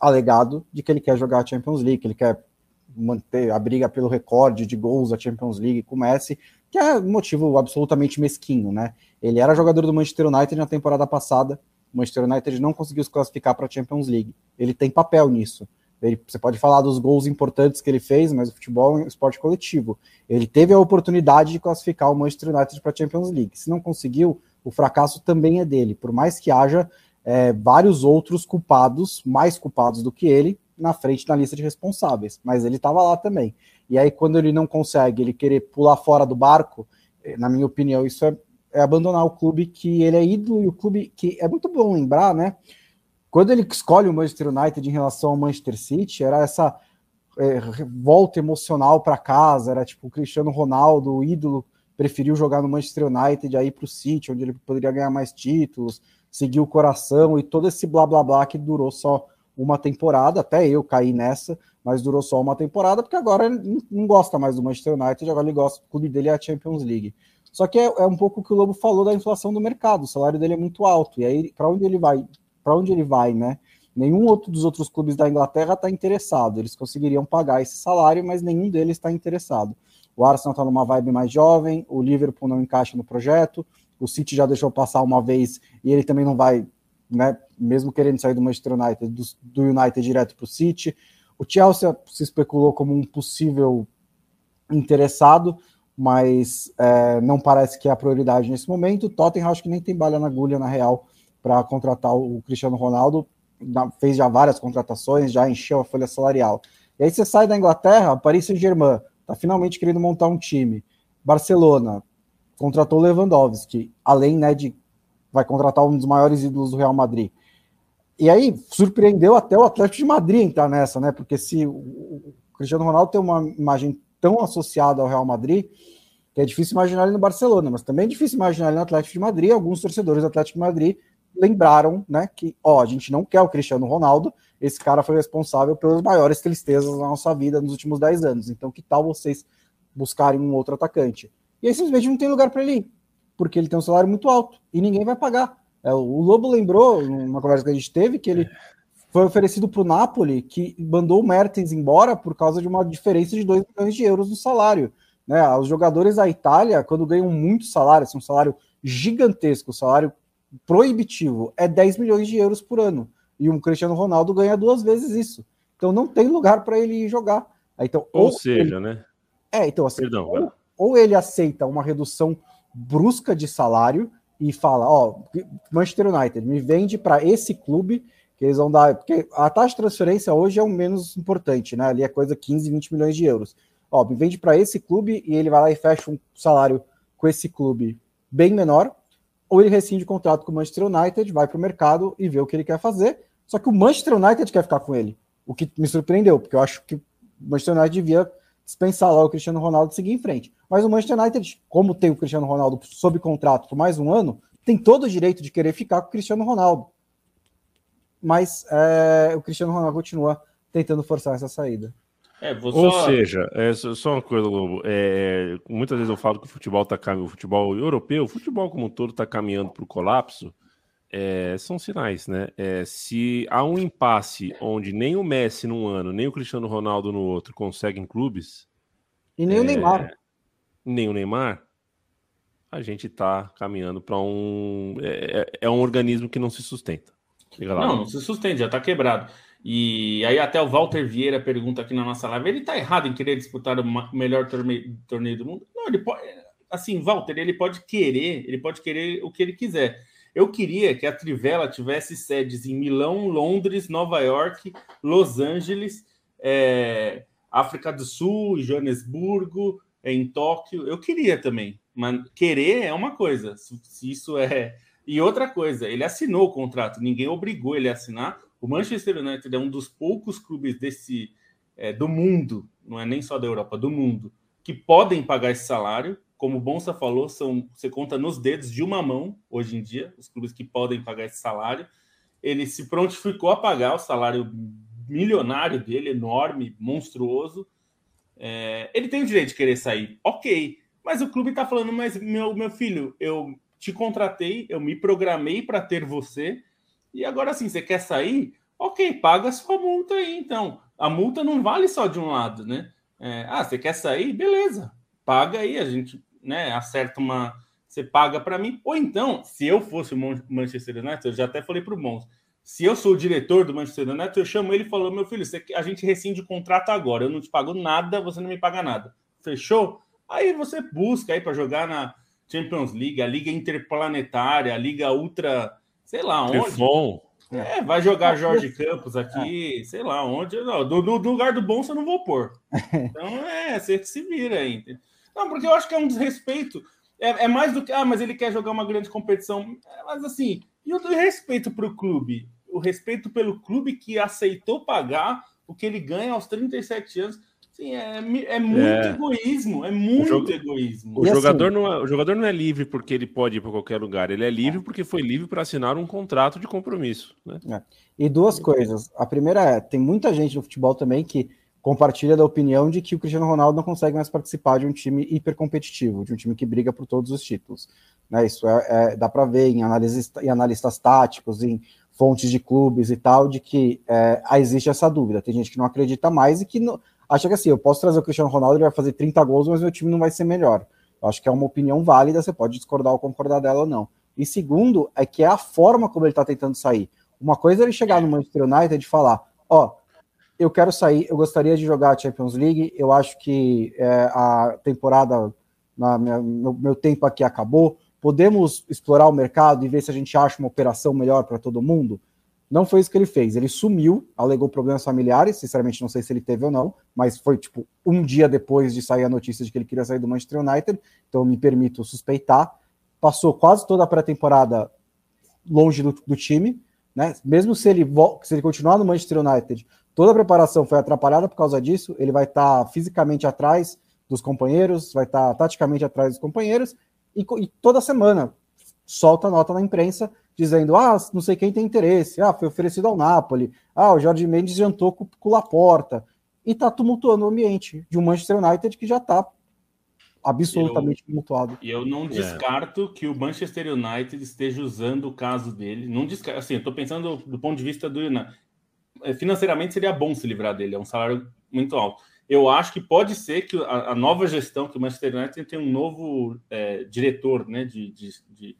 [SPEAKER 4] alegado de que ele quer jogar a Champions League, que ele quer manter a briga pelo recorde de gols da Champions League com o Messi, que é um motivo absolutamente mesquinho, né? Ele era jogador do Manchester United na temporada passada, o Manchester United não conseguiu se classificar para a Champions League. Ele tem papel nisso. Ele, você pode falar dos gols importantes que ele fez, mas o futebol é um esporte coletivo. Ele teve a oportunidade de classificar o Manchester United para a Champions League. Se não conseguiu, o fracasso também é dele, por mais que haja é, vários outros culpados, mais culpados do que ele, na frente na lista de responsáveis. Mas ele estava lá também. E aí, quando ele não consegue, ele querer pular fora do barco, eh, na minha opinião, isso é, é abandonar o clube que ele é ídolo e o clube que é muito bom lembrar, né? Quando ele escolhe o Manchester United em relação ao Manchester City, era essa é, volta emocional para casa, era tipo o Cristiano Ronaldo, o ídolo, preferiu jogar no Manchester United aí para o City, onde ele poderia ganhar mais títulos, seguir o coração e todo esse blá blá blá que durou só uma temporada, até eu caí nessa, mas durou só uma temporada, porque agora ele não gosta mais do Manchester United, agora ele gosta, o clube dele é a Champions League. Só que é, é um pouco o que o Lobo falou da inflação do mercado, o salário dele é muito alto, e aí para onde ele vai para onde ele vai, né? Nenhum outro dos outros clubes da Inglaterra está interessado. Eles conseguiriam pagar esse salário, mas nenhum deles está interessado. O Arsenal está numa vibe mais jovem, o Liverpool não encaixa no projeto, o City já deixou passar uma vez e ele também não vai, né? Mesmo querendo sair do Manchester United, do, do United direto para o City. O Chelsea se especulou como um possível interessado, mas é, não parece que é a prioridade nesse momento. Tottenham acho que nem tem balha na agulha, na real, para contratar o Cristiano Ronaldo, fez já várias contratações, já encheu a folha salarial. E aí você sai da Inglaterra, Paris Saint-Germain, está finalmente querendo montar um time. Barcelona contratou Lewandowski, além né, de vai contratar um dos maiores ídolos do Real Madrid. E aí surpreendeu até o Atlético de Madrid entrar nessa, né? Porque se o Cristiano Ronaldo tem uma imagem tão associada ao Real Madrid, que é difícil imaginar ele no Barcelona, mas também é difícil imaginar ele no Atlético de Madrid. Alguns torcedores do Atlético de Madrid lembraram, né, que, ó, a gente não quer o Cristiano Ronaldo, esse cara foi responsável pelas maiores tristezas da nossa vida nos últimos 10 anos. Então, que tal vocês buscarem um outro atacante? E aí simplesmente não tem lugar para ele ir, porque ele tem um salário muito alto e ninguém vai pagar. É, o Lobo lembrou, numa conversa que a gente teve, que ele foi oferecido para o Napoli, que mandou o Mertens embora por causa de uma diferença de 2 milhões de euros no salário. Né? Os jogadores da Itália, quando ganham muito salário, assim, um salário gigantesco, um salário proibitivo é 10 milhões de euros por ano. E um Cristiano Ronaldo ganha duas vezes isso. Então não tem lugar para ele jogar. Então,
[SPEAKER 2] ou, ou seja, ele... né?
[SPEAKER 4] É, então assim, Perdão, ou, ou, ele aceita uma redução brusca de salário e fala, ó, Manchester United me vende para esse clube que eles vão dar, porque a taxa de transferência hoje é o menos importante, né? Ali é coisa 15, 20 milhões de euros. Ó, vende para esse clube e ele vai lá e fecha um salário com esse clube bem menor, ou ele rescinde o contrato com o Manchester United, vai para o mercado e vê o que ele quer fazer. Só que o Manchester United quer ficar com ele, o que me surpreendeu, porque eu acho que o Manchester United devia dispensar lá o Cristiano Ronaldo e seguir em frente. Mas o Manchester United, como tem o Cristiano Ronaldo sob contrato por mais um ano, tem todo o direito de querer ficar com o Cristiano Ronaldo. Mas é, o Cristiano Ronaldo continua tentando forçar essa saída.
[SPEAKER 2] É, Ou seja, é, só uma coisa, Lobo. É, muitas vezes eu falo que o futebol está caminhando, o futebol europeu, o futebol como um todo está caminhando para o colapso. É, são sinais, né? É, se há um impasse onde nem o Messi num ano, nem o Cristiano Ronaldo no outro conseguem clubes.
[SPEAKER 4] E nem o é, Neymar.
[SPEAKER 2] Nem o Neymar, a gente está caminhando para um. É, é, é, um organismo que não se sustenta.
[SPEAKER 3] Não, não se sustenta, já está quebrado. E aí até o Walter Vieira pergunta aqui na nossa live, ele está errado em querer disputar o melhor torneio, torneio do mundo? Não, ele pode, assim, Walter, ele pode querer, ele pode querer o que ele quiser. Eu queria que a Trivela tivesse sedes em Milão, Londres, Nova York, Los Angeles, é, África do Sul, Joanesburgo, em Tóquio. Eu queria também, mas querer é uma coisa. Se isso é e outra coisa, ele assinou o contrato, ninguém obrigou ele a assinar. O Manchester United é um dos poucos clubes desse é, do mundo, não é nem só da Europa, do mundo, que podem pagar esse salário. como o Bonsa falou, são você conta nos dedos de uma mão hoje em dia os clubes que podem pagar esse salário. Ele se prontificou a pagar o salário milionário dele, enorme, monstruoso. É, ele tem o direito de querer sair, ok. Mas o clube está falando, mas meu, meu filho, eu te contratei, eu me programei para ter você, e agora sim, você quer sair? Ok, paga sua multa aí, então. A multa não vale só de um lado, né? É, ah, você quer sair? Beleza, paga aí, a gente né, acerta uma. Você paga para mim. Ou então, se eu fosse o Manchester United, eu já até falei para o Mons, se eu sou o diretor do Manchester United, eu chamo ele e falo: meu filho, você, a gente rescinde o contrato agora, eu não te pago nada, você não me paga nada. Fechou? Aí você busca aí para jogar na Champions League, a Liga Interplanetária, a Liga Ultra, sei lá onde.
[SPEAKER 2] Bom.
[SPEAKER 3] É, vai jogar Jorge Campos aqui, sei lá onde. Não, do, do, lugar do bom você não vou pôr. Então é, você se vira aí. Não, porque eu acho que é um desrespeito. É, é mais do que, ah, mas ele quer jogar uma grande competição. É, mas assim, e o respeito para o clube? O respeito pelo clube que aceitou pagar o que ele ganha aos 37 anos. Sim, é, é muito é. egoísmo, é muito o egoísmo.
[SPEAKER 2] O jogador, assim, não é, o jogador não é livre porque ele pode ir para qualquer lugar, ele é livre porque foi livre para assinar um contrato de compromisso. Né?
[SPEAKER 4] É. E duas coisas. A primeira é: tem muita gente no futebol também que compartilha da opinião de que o Cristiano Ronaldo não consegue mais participar de um time hipercompetitivo, de um time que briga por todos os títulos. Né, isso é, é dá para ver em, analises, em analistas táticos, em fontes de clubes e tal, de que é, existe essa dúvida. Tem gente que não acredita mais e que não, acha que assim, eu posso trazer o Cristiano Ronaldo, ele vai fazer 30 gols, mas meu time não vai ser melhor. Eu acho que é uma opinião válida, você pode discordar ou concordar dela ou não. E segundo, é que é a forma como ele está tentando sair. Uma coisa é ele chegar no Manchester United e falar, ó, oh, eu quero sair, eu gostaria de jogar a Champions League, eu acho que é, a temporada, na minha, meu, meu tempo aqui acabou, podemos explorar o mercado e ver se a gente acha uma operação melhor para todo mundo? Não foi isso que ele fez. Ele sumiu, alegou problemas familiares. Sinceramente, não sei se ele teve ou não, mas foi tipo um dia depois de sair a notícia de que ele queria sair do Manchester United. Então, me permito suspeitar. Passou quase toda a pré-temporada longe do, do, time, né? Mesmo se ele, se ele continuar no Manchester United, Toda a preparação foi atrapalhada por causa disso. Ele vai estar tá fisicamente atrás dos companheiros, vai estar tá taticamente atrás dos companheiros, e, e, toda semana solta nota na imprensa dizendo: ah, não sei quem tem interesse, ah, foi oferecido ao Napoli, ah, o Jorge Mendes jantou com, com o Laporta. E está tumultuando o ambiente de um Manchester United que já está absolutamente eu, tumultuado.
[SPEAKER 3] E eu não é. descarto é. que o Manchester United esteja usando o caso dele. Não descarto, assim, eu estou pensando do ponto de vista do United. É, financeiramente seria bom se livrar dele, é um salário muito alto. Eu acho que pode ser que a, a nova gestão, que o Manchester United tem um novo é, diretor né, de, de, de,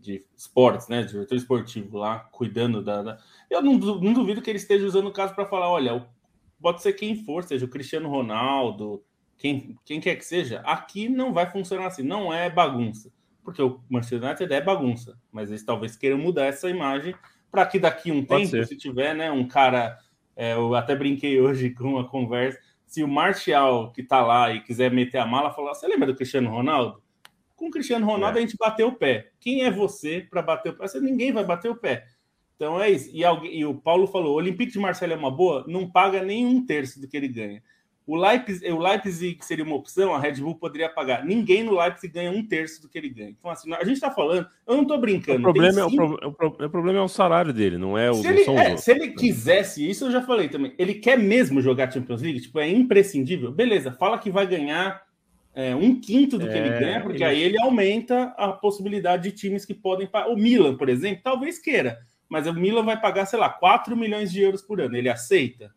[SPEAKER 3] de, esportes, né, diretor esportivo lá, cuidando da. da... Eu não, não, duvido que ele esteja usando o caso para falar: olha, pode ser quem for, seja o Cristiano Ronaldo, quem, quem quer que seja, aqui não vai funcionar assim, não é bagunça. Porque o Manchester United é bagunça, mas eles talvez queiram mudar essa imagem para que daqui um Pode tempo, ser. se tiver, né, um cara, é, eu até brinquei hoje com uma conversa, se o Martial que tá lá e quiser meter a mala, falar, você lembra do Cristiano Ronaldo? Com o Cristiano Ronaldo é. a gente bateu o pé. Quem é você para bater o pé? Você, ninguém vai bater o pé. Então é isso. E, alguém, e o Paulo falou: o Olympique de Marseille é uma boa, não paga nem um terço do que ele ganha. O Leipzig, o Leipzig seria uma opção, a Red Bull poderia pagar. Ninguém no Leipzig ganha um terço do que ele ganha. Então, assim, a gente está falando, eu não estou brincando.
[SPEAKER 2] O problema, é, o, pro, o, problema é o salário dele, não é o.
[SPEAKER 3] Se ele, é, se ele quisesse, isso eu já falei também, ele quer mesmo jogar Champions League, tipo, é imprescindível, beleza, fala que vai ganhar é, um quinto do que ele é, ganha, porque ele... aí ele aumenta a possibilidade de times que podem pagar. O Milan, por exemplo, talvez queira, mas o Milan vai pagar, sei lá, 4 milhões de euros por ano. Ele aceita?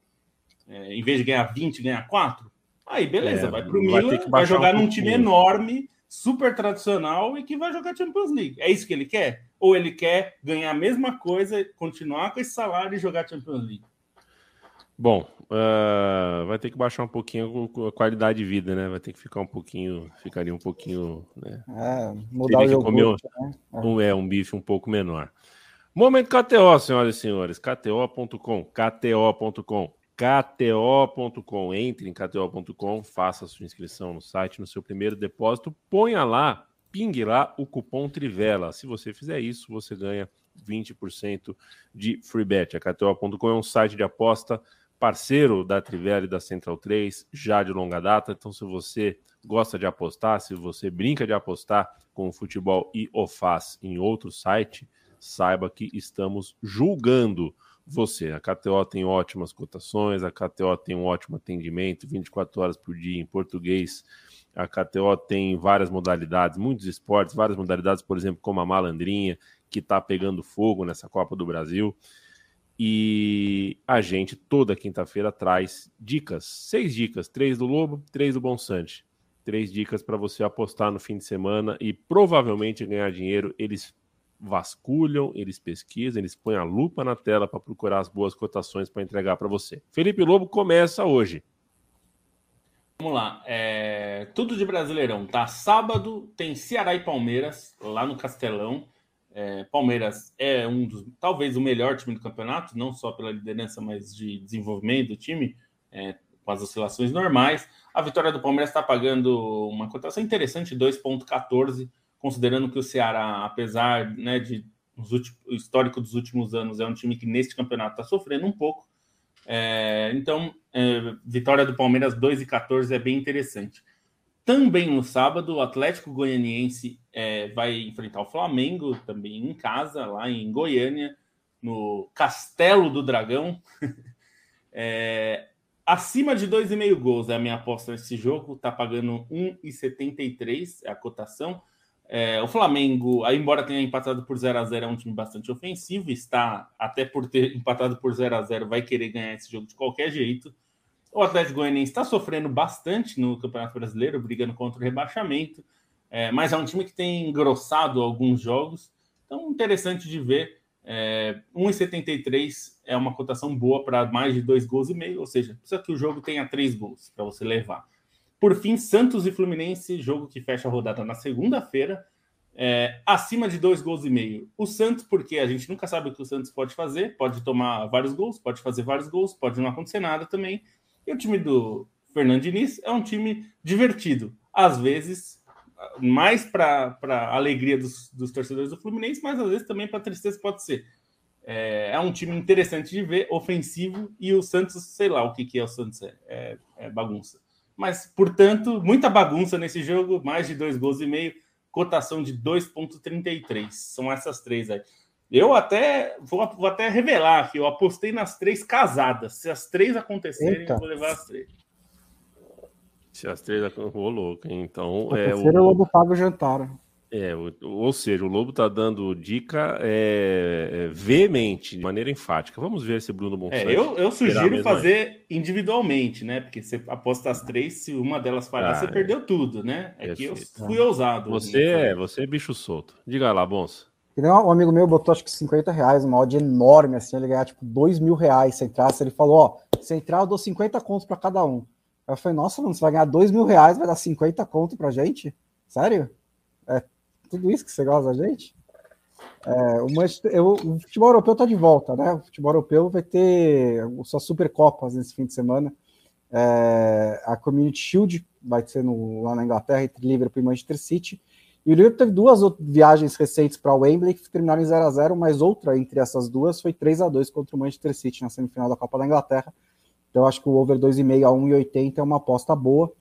[SPEAKER 3] é, em vez de ganhar 20, ganhar 4, aí beleza, é, vai para o Milan, vai jogar um num time enorme, super tradicional e que vai jogar Champions League. É isso que ele quer? Ou ele quer ganhar a mesma coisa, continuar com esse salário e jogar Champions League?
[SPEAKER 2] Bom, uh, vai ter que baixar um pouquinho a qualidade de vida, né? Vai ter que ficar um pouquinho, ficaria um pouquinho, né?
[SPEAKER 4] É, mudar o jogo.
[SPEAKER 2] Um, né? um, é, um bife um pouco menor. Momento KTO, senhoras e senhores. KTO.com, KTO.com. KTO.com. Entre em KTO.com, faça a sua inscrição no site, no seu primeiro depósito, ponha lá, pingue lá o cupom Trivela. Se você fizer isso, você ganha 20% de free bet. A KTO.com é um site de aposta parceiro da Trivela e da Central 3 já de longa data. Então, se você gosta de apostar, se você brinca de apostar com o futebol e o faz em outro site, saiba que estamos julgando você. A KTO tem ótimas cotações, a KTO tem um ótimo atendimento 24 horas por dia em português. A KTO tem várias modalidades, muitos esportes, várias modalidades, por exemplo, como a malandrinha, que está pegando fogo nessa Copa do Brasil. E a gente toda quinta-feira traz dicas, seis dicas, três do Lobo, três do Bonsante. Três dicas para você apostar no fim de semana e provavelmente ganhar dinheiro. Eles vasculham, eles pesquisam, eles põem a lupa na tela para procurar as boas cotações para entregar para você. Felipe Lobo começa hoje.
[SPEAKER 3] Vamos lá, é... tudo de Brasileirão, tá? Sábado tem Ceará e Palmeiras lá no Castelão. É, Palmeiras é um dos, talvez o melhor time do campeonato, não só pela liderança, mas de desenvolvimento do time, é, com as oscilações normais. A vitória do Palmeiras está pagando uma cotação interessante, 2,14, considerando que o Ceará, apesar né, de últimos, o histórico dos últimos anos, é um time que neste campeonato está sofrendo um pouco. É, então, é, vitória do Palmeiras 2,14 é bem interessante. Também no sábado, o Atlético Goianiense é, vai enfrentar o Flamengo, também em casa, lá em Goiânia, no Castelo do Dragão. é, acima de 2,5 gols é a minha aposta nesse jogo, tá pagando 1,73 é a cotação. É, o Flamengo, embora tenha empatado por 0 a 0 é um time bastante ofensivo, está, até por ter empatado por 0 a 0 vai querer ganhar esse jogo de qualquer jeito. O Atlético Goianiense está sofrendo bastante no Campeonato Brasileiro, brigando contra o rebaixamento, é, mas é um time que tem engrossado alguns jogos, então interessante de ver. É, 1,73 é uma cotação boa para mais de dois gols e meio, ou seja, precisa que o jogo tenha três gols para você levar. Por fim, Santos e Fluminense, jogo que fecha a rodada na segunda-feira, é, acima de dois gols e meio. O Santos, porque a gente nunca sabe o que o Santos pode fazer, pode tomar vários gols, pode fazer vários gols, pode não acontecer nada também. E o time do Fernando Diniz é um time divertido. Às vezes, mais para a alegria dos, dos, torcedores do Fluminense, mas às vezes também para tristeza pode ser. É, é, um time interessante de ver, ofensivo, e o Santos, sei lá o que, que é o Santos, é, é, é bagunça. Mas, portanto, muita bagunça nesse jogo, mais de dois gols e meio, cotação de 2,33. São essas três aí. Eu até vou, vou, até revelar que eu apostei nas três casadas. Se as três acontecerem, Eita. eu vou levar as três.
[SPEAKER 2] Se as três vou louco, hein? Então.
[SPEAKER 4] A é, o Lobo paga o jantar.
[SPEAKER 2] É, ou seja, o Lobo tá dando dica é, é, veemente, de maneira enfática. Vamos ver se Bruno
[SPEAKER 3] Monsanto. É, eu, eu sugiro fazer individualmente, né? Porque você aposta as três, se uma delas falhar, ah, você perdeu tudo, né? É que eu fui ousado.
[SPEAKER 2] Você é, você é bicho solto. Diga lá, Bons.
[SPEAKER 4] Um amigo meu botou acho que 50 reais, uma odd enorme, assim, ele ganhar tipo 2 mil reais se entrasse. Ele falou: Ó, se entrar, eu dou 50 contos para cada um. Eu falei: Nossa, mano, você vai ganhar 2 mil reais, vai dar 50 conto pra gente? Sério? É tudo isso que você gosta da gente? É, o, eu, o futebol europeu tá de volta, né? O futebol europeu vai ter suas Supercopas nesse fim de semana. É, a Community Shield vai ser no, lá na Inglaterra, entre Liverpool e Manchester City. E o Liverpool teve duas viagens recentes para Wembley que terminaram em 0 a 0 mas outra entre essas duas foi 3 a 2 contra o Manchester City na semifinal da Copa da Inglaterra. Então, acho que o over 2,5 a 1,80 é uma aposta boa.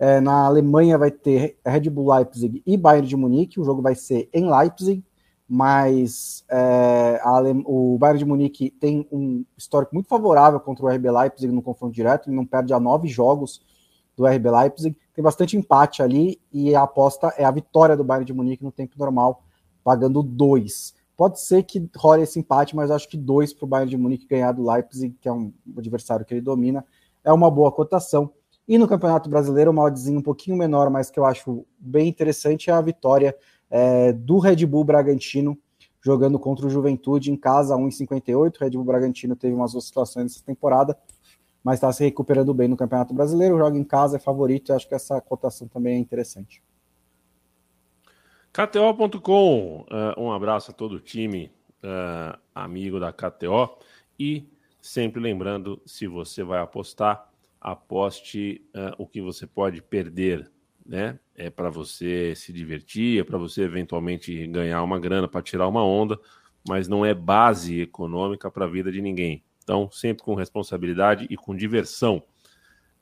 [SPEAKER 4] É, na Alemanha vai ter Red Bull Leipzig e Bayern de Munique. O jogo vai ser em Leipzig, mas é, o Bayern de Munique tem um histórico muito favorável contra o RB Leipzig no confronto direto. Ele não perde a nove jogos do RB Leipzig. Tem bastante empate ali e a aposta é a vitória do Bayern de Munique no tempo normal, pagando dois. Pode ser que role esse empate, mas acho que dois para o Bayern de Munique ganhar do Leipzig, que é um adversário que ele domina, é uma boa cotação. E no Campeonato Brasileiro, uma oddzinha um pouquinho menor, mas que eu acho bem interessante, é a vitória é, do Red Bull Bragantino jogando contra o Juventude em casa, 1,58. O Red Bull Bragantino teve umas oscilações nessa temporada, mas está se recuperando bem no Campeonato Brasileiro, joga em casa, é favorito, e acho que essa cotação também é interessante.
[SPEAKER 2] KTO.com, uh, eh, um abraço a todo o time, uh, amigo da KTO, e sempre lembrando, se você vai apostar, aposte uh, o que você pode perder, né? É para você se divertir, é para você eventualmente ganhar uma grana para tirar uma onda, mas não é base econômica para a vida de ninguém. Então, sempre com responsabilidade e com diversão.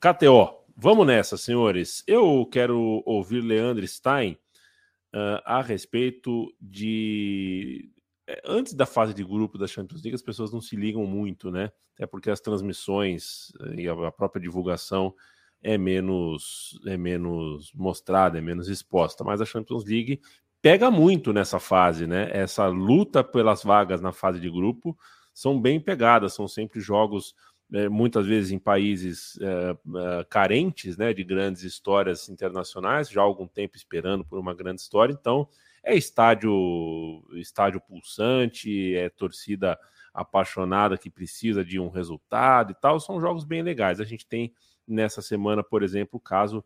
[SPEAKER 2] KTO, vamos nessa, senhores. Eu quero ouvir Leandro Stein uh, a respeito de. Eh, antes da fase de grupo da Champions League, as pessoas não se ligam muito, né? Até porque as transmissões eh, e a própria divulgação é menos, é menos mostrada, é menos exposta. Mas a Champions League pega muito nessa fase, né? Essa luta pelas vagas na fase de grupo são bem pegadas, são sempre jogos, é, muitas vezes em países é, carentes né, de grandes histórias internacionais, já há algum tempo esperando por uma grande história, então é estádio, estádio pulsante, é torcida apaixonada que precisa de um resultado e tal, são jogos bem legais. A gente tem nessa semana, por exemplo, o caso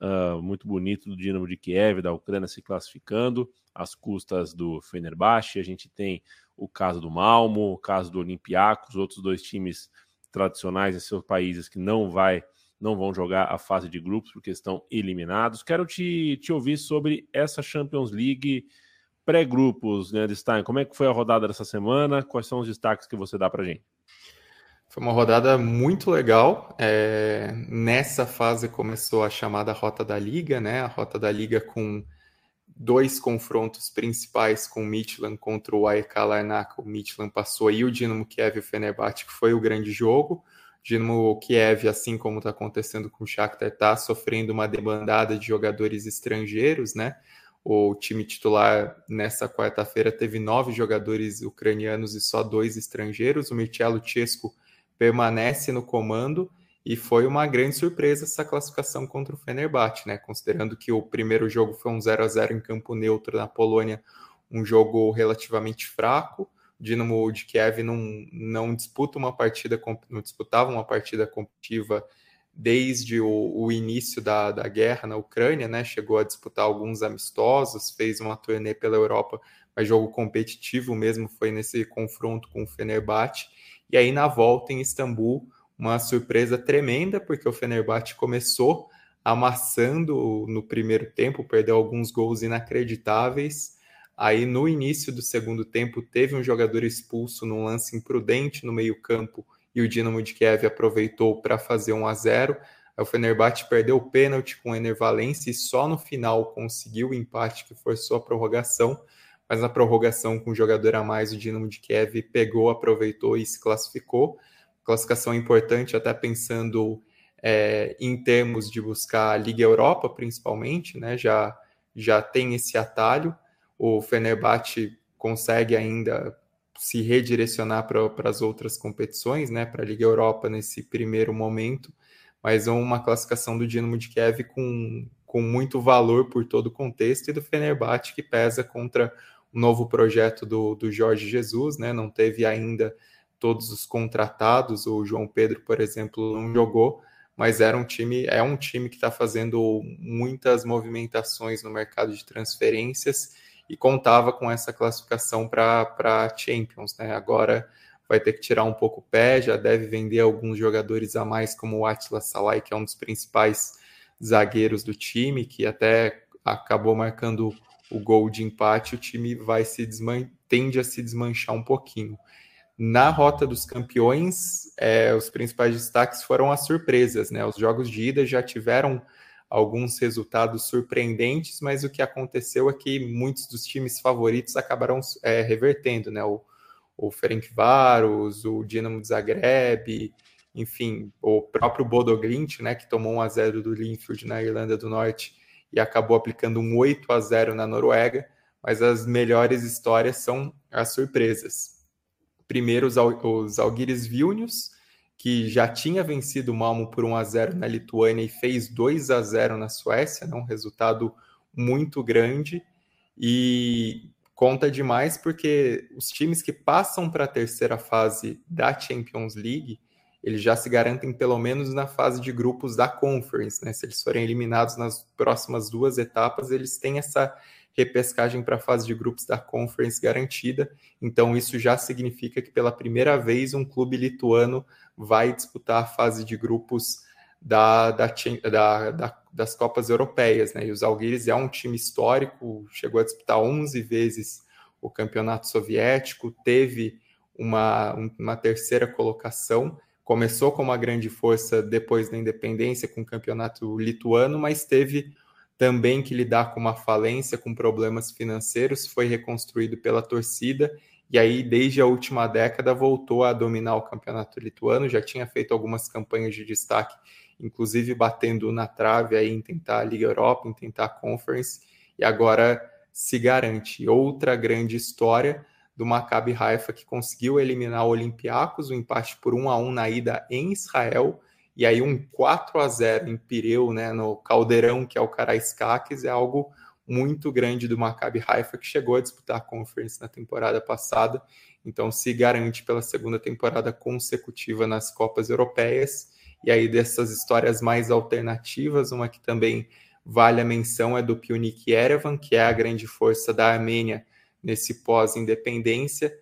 [SPEAKER 2] uh, muito bonito do Dinamo de Kiev, da Ucrânia se classificando, às custas do Fenerbahçe. A gente tem o caso do Malmo, o caso do Olympiacos, outros dois times tradicionais em seus países que não vai não vão jogar a fase de grupos porque estão eliminados. Quero te, te ouvir sobre essa Champions League pré-grupos, né, Stein. Como é que foi a rodada dessa semana? Quais são os destaques que você dá para gente?
[SPEAKER 5] Foi uma rodada muito legal. É, nessa fase começou a chamada Rota da Liga, né? A Rota da Liga com dois confrontos principais com o Midland contra o AEK Larnaca. O Midland passou aí o Dinamo Kiev e o Fenerbahçe, que foi o grande jogo. Dinamo Kiev, assim como está acontecendo com o Shakhtar, está sofrendo uma demandada de jogadores estrangeiros, né? O time titular nessa quarta-feira teve nove jogadores ucranianos e só dois estrangeiros. O Mircelo Chesco permanece no comando e foi uma grande surpresa essa classificação contra o Fenerbahçe, né? Considerando que o primeiro jogo foi um 0 a 0 em campo neutro na Polônia, um jogo relativamente fraco. O Dinamo de Kiev não, não disputa uma partida, não disputava uma partida competitiva desde o, o, início da, da guerra na Ucrânia, né? Chegou a disputar alguns amistosos, fez uma turnê pela Europa, mas jogo competitivo mesmo foi nesse confronto com o Fenerbahçe e aí na volta em Istambul, uma surpresa tremenda, porque o Fenerbahçe começou amassando no primeiro tempo, perdeu alguns gols inacreditáveis. Aí no início do segundo tempo teve um jogador expulso num lance imprudente no meio-campo e o Dinamo de Kiev aproveitou para fazer 1 a 0. Aí o Fenerbahçe perdeu o pênalti com o Ener Valencia e só no final conseguiu o empate que forçou a prorrogação mas na prorrogação com o jogador a mais, o Dinamo de Kiev pegou, aproveitou e se classificou. Classificação importante, até pensando é, em termos de buscar a Liga Europa, principalmente, né? Já, já tem esse atalho. O Fenerbahçe consegue ainda se redirecionar para as outras competições, né? Para a Liga Europa nesse primeiro momento, mas é uma classificação do Dinamo de Kiev com, com muito valor por todo o contexto e do Fenerbahçe que pesa contra um novo projeto do, do Jorge Jesus, né? Não teve ainda todos os contratados, o João Pedro, por exemplo, não jogou, mas era um time, é um time que está fazendo muitas movimentações no mercado de transferências e contava com essa classificação para Champions, né? Agora vai ter que tirar um pouco o pé, já deve vender alguns jogadores a mais, como o Atlas Salai, que é um dos principais zagueiros do time, que até acabou marcando o gol de empate, o time vai se tende a se desmanchar um pouquinho. Na rota dos campeões, é, os principais destaques foram as surpresas, né? Os jogos de ida já tiveram alguns resultados surpreendentes, mas o que aconteceu é que muitos dos times favoritos acabaram é, revertendo, né? O, o Ferencváros, o Dinamo Zagreb, enfim, o próprio Bodo Glimt, né, que tomou um a 0 do Linfield na Irlanda do Norte, e acabou aplicando um 8 a 0 na Noruega, mas as melhores histórias são as surpresas. Primeiro, os, os Algiris Vilnius, que já tinha vencido o Malmo por 1 a 0 na Lituânia e fez 2 a 0 na Suécia, né? um resultado muito grande e conta demais porque os times que passam para a terceira fase da Champions League eles já se garantem pelo menos na fase de grupos da Conference, né? Se eles forem eliminados nas próximas duas etapas, eles têm essa repescagem para a fase de grupos da Conference garantida. Então, isso já significa que pela primeira vez um clube lituano vai disputar a fase de grupos da, da, da, da, das Copas Europeias. Né? E os Algiris é um time histórico, chegou a disputar 11 vezes o campeonato soviético, teve uma, uma terceira colocação. Começou com uma grande força depois da independência com o campeonato lituano, mas teve também que lidar com uma falência, com problemas financeiros, foi reconstruído pela torcida. E aí desde a última década voltou a dominar o campeonato lituano, já tinha feito algumas campanhas de destaque, inclusive batendo na trave aí em tentar a Liga Europa, em tentar a Conference, e agora se garante. Outra grande história do Maccabi Haifa que conseguiu eliminar o Olympiacos, o um empate por 1 a 1 na ida em Israel, e aí um 4 a 0 em Pireu, né, no caldeirão que é o Karaiskakis, é algo muito grande do Maccabi Haifa, que chegou a disputar a Conference na temporada passada, então se garante pela segunda temporada consecutiva nas Copas Europeias. E aí dessas histórias mais alternativas, uma que também vale a menção é do Pionik Yerevan, que é a grande força da Armênia nesse pós-independência,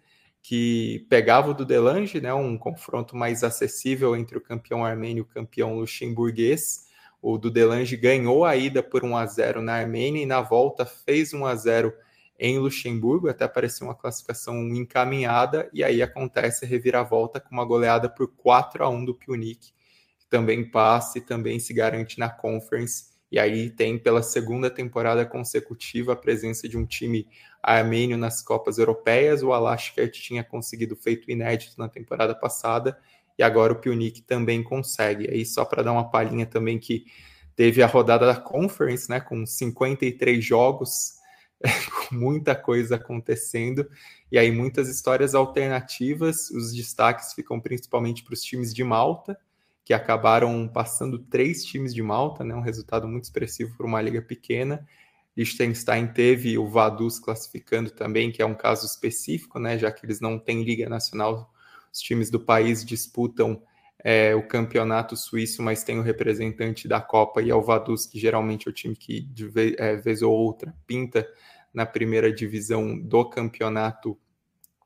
[SPEAKER 5] que pegava o do Delange, né, um confronto mais acessível entre o campeão armênio e o campeão luxemburguês, o Dudelange ganhou a ida por 1 a 0 na Armênia e na volta fez 1 a 0 em Luxemburgo, até parecia uma classificação encaminhada, e aí acontece a reviravolta com uma goleada por 4 a 1 do Punic, que também passa e também se garante na Conference, e aí tem pela segunda temporada consecutiva a presença de um time armênio nas Copas Europeias, o Alashkert tinha conseguido feito inédito na temporada passada, e agora o Punic também consegue. Aí só para dar uma palhinha também que teve a rodada da Conference, né, com 53 jogos, com muita coisa acontecendo, e aí muitas histórias alternativas. Os destaques ficam principalmente para os times de Malta, que acabaram passando três times de Malta, né, um resultado muito expressivo para uma liga pequena. Liechtenstein teve o Vaduz classificando também, que é um caso específico, né, já que eles não têm liga nacional os times do país disputam é, o campeonato suíço, mas tem o representante da Copa e é o Vaduz, que geralmente é o time que de vez, é, vez ou outra pinta na primeira divisão do campeonato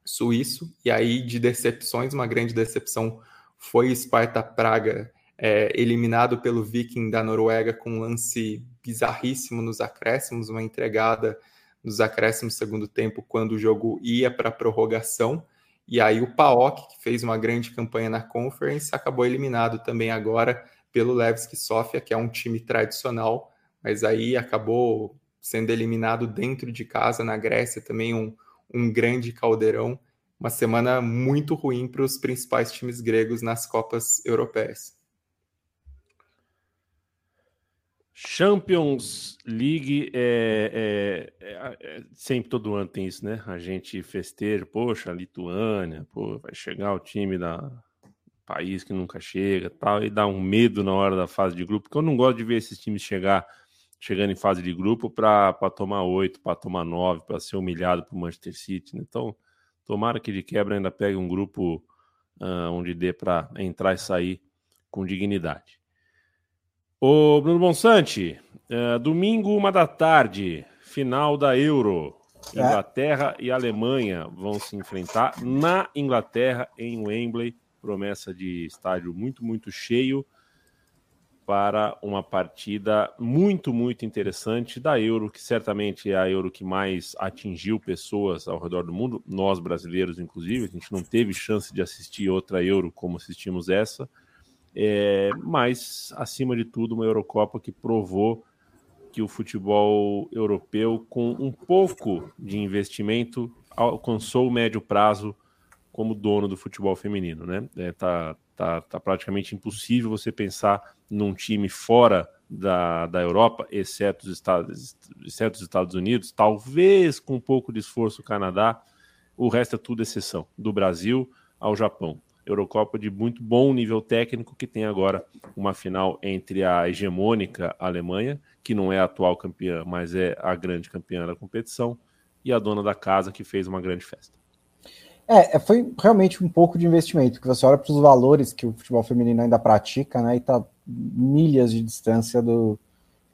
[SPEAKER 5] suíço. E aí, de decepções, uma grande decepção foi Sparta Praga, é, eliminado pelo Viking da Noruega com um lance bizarríssimo nos acréscimos, uma entregada nos acréscimos segundo tempo, quando o jogo ia para a prorrogação. E aí o PAOK, que fez uma grande campanha na Conference, acabou eliminado também agora pelo Levski Sofia, que é um time tradicional, mas aí acabou sendo eliminado dentro de casa na Grécia, também um, um grande caldeirão. Uma semana muito ruim para os principais times gregos nas Copas Europeias.
[SPEAKER 2] Champions League é, é, é, é, sempre todo ano tem isso, né? A gente festeja, poxa, Lituânia, pô, vai chegar o time da país que nunca chega, tal, e dá um medo na hora da fase de grupo, porque eu não gosto de ver esses times chegar chegando em fase de grupo para tomar oito, para tomar nove, para ser humilhado o Manchester City. Né? Então, tomara que de quebra ainda pegue um grupo uh, onde dê para entrar e sair com dignidade. Ô, Bruno Bonsante, é, domingo, uma da tarde, final da Euro. É. Inglaterra é. e Alemanha vão se enfrentar na Inglaterra, em Wembley. Promessa de estádio muito, muito cheio para uma partida muito, muito interessante da Euro, que certamente é a Euro que mais atingiu pessoas ao redor do mundo, nós brasileiros, inclusive. A gente não teve chance de assistir outra Euro como assistimos essa. É, mas, acima de tudo, uma Eurocopa que provou que o futebol europeu, com um pouco de investimento, alcançou o médio prazo como dono do futebol feminino. Né? É, tá, tá, tá praticamente impossível você pensar num time fora da, da Europa, exceto os, Estados, exceto os Estados Unidos, talvez com um pouco de esforço o Canadá, o resto é tudo exceção, do Brasil ao Japão. Eurocopa de muito bom nível técnico, que tem agora uma final entre a hegemônica Alemanha, que não é a atual campeã, mas é a grande campeã da competição, e a dona da casa, que fez uma grande festa.
[SPEAKER 4] É, é foi realmente um pouco de investimento, que você olha para os valores que o futebol feminino ainda pratica, né, e está milhas de distância do,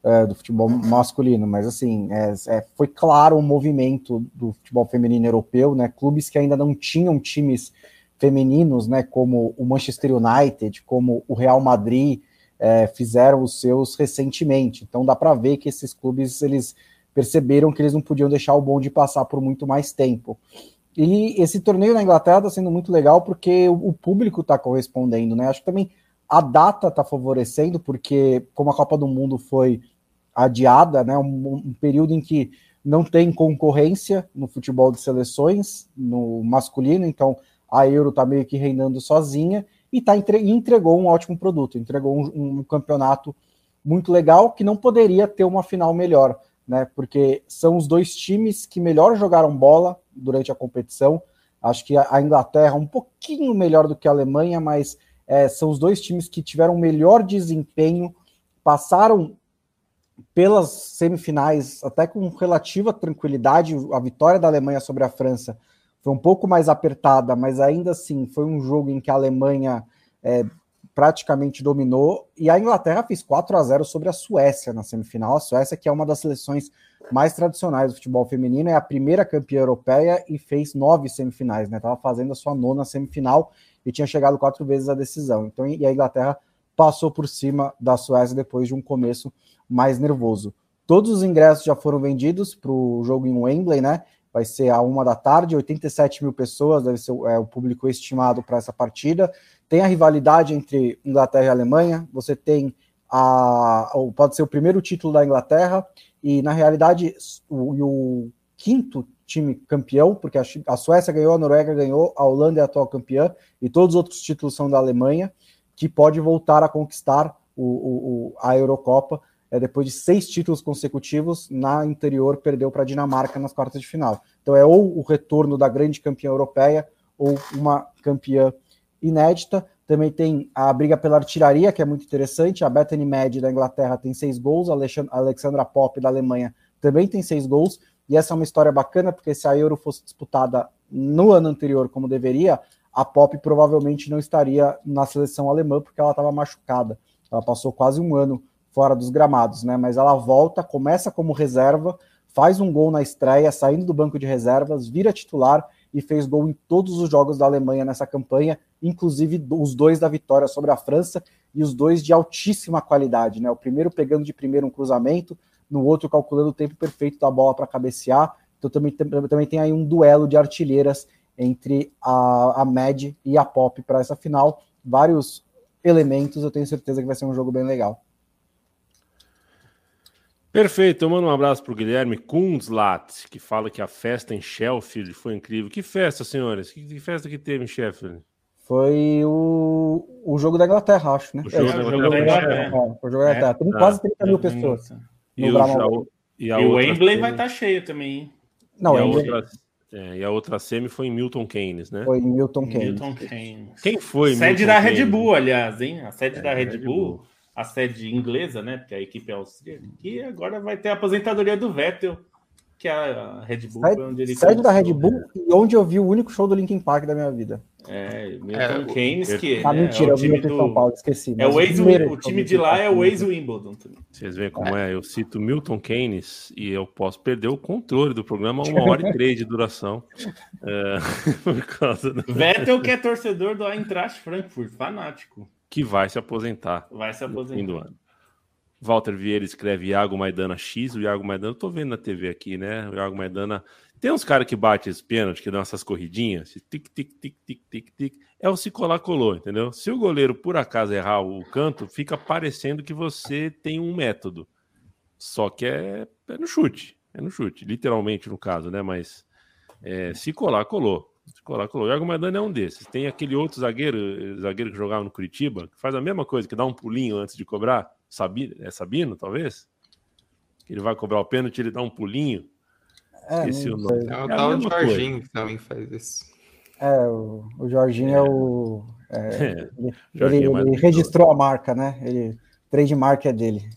[SPEAKER 4] é, do futebol masculino, mas assim, é, é, foi claro um movimento do futebol feminino europeu, né, clubes que ainda não tinham times femininos, né, como o Manchester United, como o Real Madrid, é, fizeram os seus recentemente. Então dá para ver que esses clubes eles perceberam que eles não podiam deixar o bonde passar por muito mais tempo. E esse torneio na Inglaterra está sendo muito legal porque o, público está correspondendo, né? Acho que também a data está favorecendo, porque como a Copa do Mundo foi adiada, né? Um, um, período em que não tem concorrência no futebol de seleções, no masculino, então a Euro está meio que reinando sozinha e tá entre, entregou um ótimo produto, entregou um, um campeonato muito legal que não poderia ter uma final melhor né? Porque são os dois times que melhor jogaram bola durante a competição. Acho que a Inglaterra um pouquinho melhor do que a Alemanha, mas é, são os dois times que tiveram melhor desempenho, passaram pelas semifinais até com relativa tranquilidade. A vitória da Alemanha sobre a França foi um pouco mais apertada, mas ainda assim foi um jogo em que a Alemanha é, praticamente dominou, e a Inglaterra fez 4 a 0 sobre a Suécia na semifinal. A Suécia, que é uma das seleções mais tradicionais do futebol feminino, é a primeira campeã europeia e fez nove semifinais, né? Estava fazendo a sua nona semifinal e tinha chegado quatro vezes à decisão. Então, e a Inglaterra passou por cima da Suécia depois de um começo mais nervoso. Todos os ingressos já foram vendidos para o jogo em Wembley, né? Vai ser a uma da tarde, 87 mil pessoas, deve ser é, o público estimado para essa partida. Tem a rivalidade entre Inglaterra e Alemanha, você tem a, pode ser o primeiro título da Inglaterra, e na realidade o, o quinto time campeão, porque a, a, Suécia ganhou, a Noruega ganhou, a Holanda é a atual campeã, e todos os outros títulos são da Alemanha, que pode voltar a conquistar o, o, a Eurocopa é, depois de seis títulos consecutivos, na anterior perdeu para a Dinamarca nas quartas de final. Então é ou o retorno da grande campeã europeia ou uma campeã inédita. Também tem a briga pela artilharia, que é muito interessante. A Bethany Med da Inglaterra tem seis gols, a Alexandra Pop da Alemanha também tem seis gols. E essa é uma história bacana, porque se a Euro fosse disputada no ano anterior, como deveria, a Pop provavelmente não estaria na seleção alemã, porque ela estava machucada. Ela passou quase um ano fora dos gramados, né? Mas ela volta, começa como reserva, faz um gol na estreia, saindo do banco de reservas, vira titular e fez gol em todos os jogos da Alemanha nessa campanha, inclusive os dois da vitória sobre a França e os dois de altíssima qualidade, né? O primeiro pegando de primeiro um cruzamento, no outro calculando o tempo perfeito da bola para cabecear. Então também, também tem aí um duelo de artilheiras entre a, a Med e a Pop para essa final. Vários elementos, eu tenho certeza que vai ser um jogo bem legal.
[SPEAKER 2] Perfeito, eu mando um abraço para o Guilherme Kunzlat, que fala que a festa em Sheffield foi incrível. Que festa, senhores? Que, que festa que teve em Sheffield?
[SPEAKER 4] Foi o, o jogo da Inglaterra, acho, né?
[SPEAKER 3] O jogo, é, da, jogo da Inglaterra. É,
[SPEAKER 4] o jogo da Inglaterra. Tem quase 30 mil pessoas.
[SPEAKER 3] E, o, e, e o Wembley vai estar tá cheio também, hein?
[SPEAKER 2] Não, e a, outra, é, e a outra semi foi em Milton Keynes, né?
[SPEAKER 4] Foi em Milton Keynes.
[SPEAKER 3] Milton Keynes.
[SPEAKER 2] Quem foi?
[SPEAKER 3] Sede Milton da Red Bull, aliás, hein? A sede é, da Red, Red Bull. Bull a sede inglesa, né? Porque a equipe é austríaca, que agora vai ter a aposentadoria do Vettel, que é a Red Bull
[SPEAKER 4] sede, onde ele Sede da Red Bull e onde eu vi o único show do Linkin Park da minha vida.
[SPEAKER 3] É, Milton é, Keynes, que
[SPEAKER 4] ah, né, mentira, é o time do São Paulo, esqueci.
[SPEAKER 3] É o, ex, o, o time de lá é o ex Wimbledon.
[SPEAKER 2] Vocês veem como é. é. Eu cito Milton Keynes e eu posso perder o controle do programa uma hora e três de duração. É,
[SPEAKER 3] por causa do... Vettel que é torcedor do Eintracht Frankfurt, fanático
[SPEAKER 2] que vai se aposentar.
[SPEAKER 3] Vai se aposentar. No fim do ano.
[SPEAKER 2] Walter Vieira escreve Iago Maidana X. O Iago Maidana, eu tô vendo na TV aqui, né? O Iago Maidana. Tem uns caras que batem esse pênalti, que dão essas corridinhas, tic, tic, tic, tic, tic, tic. É o se colar colou, entendeu? Se o goleiro por acaso errar o canto, fica parecendo que você tem um método. Só que é, é no chute. É no chute, literalmente no caso, né? Mas é, se colar, colou. Colar, colou. O Iago Maidana é um desses. Tem aquele outro zagueiro, zagueiro que jogava no Curitiba, que faz a mesma coisa, que dá um pulinho antes de cobrar. Sabino, é Sabino, talvez? Que ele vai cobrar o pênalti, ele dá um pulinho.
[SPEAKER 5] É, Esqueci o nome. É o é tal Jorginho que também faz isso.
[SPEAKER 4] É, o, o Jorginho é, é o. É, ele, ele, é ele registrou a marca, né? Ele, trademark é dele.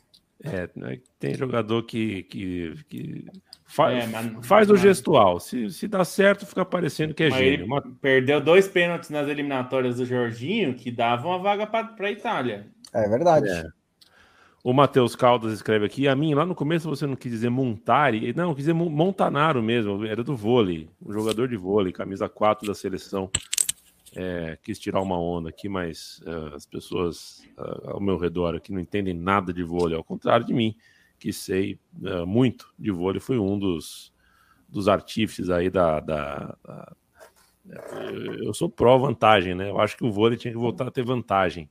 [SPEAKER 2] É, né, tem jogador que, que, que Faz, é, mas, faz o gestual. Se, se dá certo, fica parecendo que é gênio.
[SPEAKER 3] Uma... Perdeu dois pênaltis nas eliminatórias do Jorginho que davam a vaga para a Itália.
[SPEAKER 4] É verdade. É.
[SPEAKER 2] O Matheus Caldas escreve aqui: a mim, lá no começo você não quis dizer Montari, não, quis dizer Montanaro mesmo, era do vôlei, um jogador de vôlei, camisa 4 da seleção. É, quis tirar uma onda aqui, mas uh, as pessoas uh, ao meu redor aqui não entendem nada de vôlei, ao contrário de mim que sei uh, muito de vôlei, foi um dos, dos artífices aí da, da, da, Eu sou pró-vantagem, né? Eu acho que o vôlei tinha que voltar a ter vantagem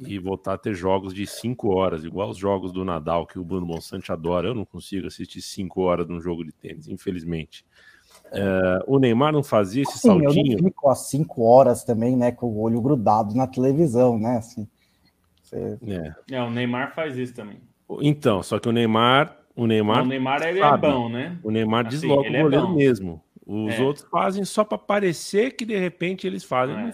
[SPEAKER 2] e voltar a ter jogos de 5 horas, igual os jogos do Nadal, que o Bruno Monsanto adora. Eu não consigo assistir 5 horas num jogo de tênis, infelizmente. Uh, o Neymar não fazia esse Sim, saltinho. Eu
[SPEAKER 4] não fico às 5 horas também, né, com o olho grudado na televisão, né? Assim,
[SPEAKER 3] você... é. é, o Neymar faz isso também.
[SPEAKER 2] Então, só que o Neymar. O Neymar,
[SPEAKER 3] o Neymar ele é bom, né?
[SPEAKER 2] O Neymar assim, desloca o é goleiro é mesmo. Os é. outros fazem só para parecer que de repente eles fazem. É.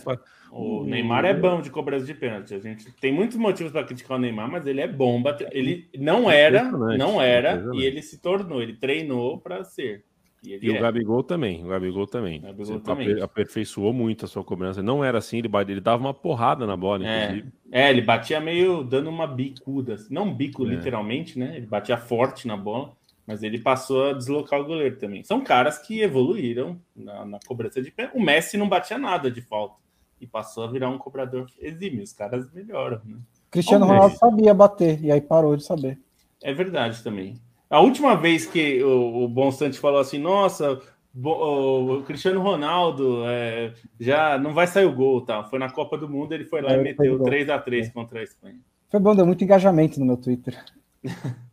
[SPEAKER 3] O Neymar é bom de cobrança de pênalti. A gente tem muitos motivos para criticar o Neymar, mas ele é bom. Ele não era, não era, e ele se tornou. Ele treinou para ser.
[SPEAKER 2] E, e o é. Gabigol também. O Gabigol também. O Gabigol também. aperfeiçoou muito a sua cobrança. Não era assim, ele, ele dava uma porrada na bola,
[SPEAKER 3] é. inclusive. É, ele batia meio dando uma bicuda. Não bico, é. literalmente, né? Ele batia forte na bola, mas ele passou a deslocar o goleiro também. São caras que evoluíram na, na cobrança de pé. O Messi não batia nada de falta e passou a virar um cobrador exímio. Os caras melhoram, né?
[SPEAKER 4] Cristiano Ronaldo sabia bater e aí parou de saber.
[SPEAKER 3] É verdade também. A última vez que o, o Bonsante falou assim, nossa, o Cristiano Ronaldo é, já não vai sair o gol, tá? Foi na Copa do Mundo, ele foi lá é, e meteu 3 a 3 é. contra a Espanha.
[SPEAKER 4] Foi bom, deu muito engajamento no meu Twitter.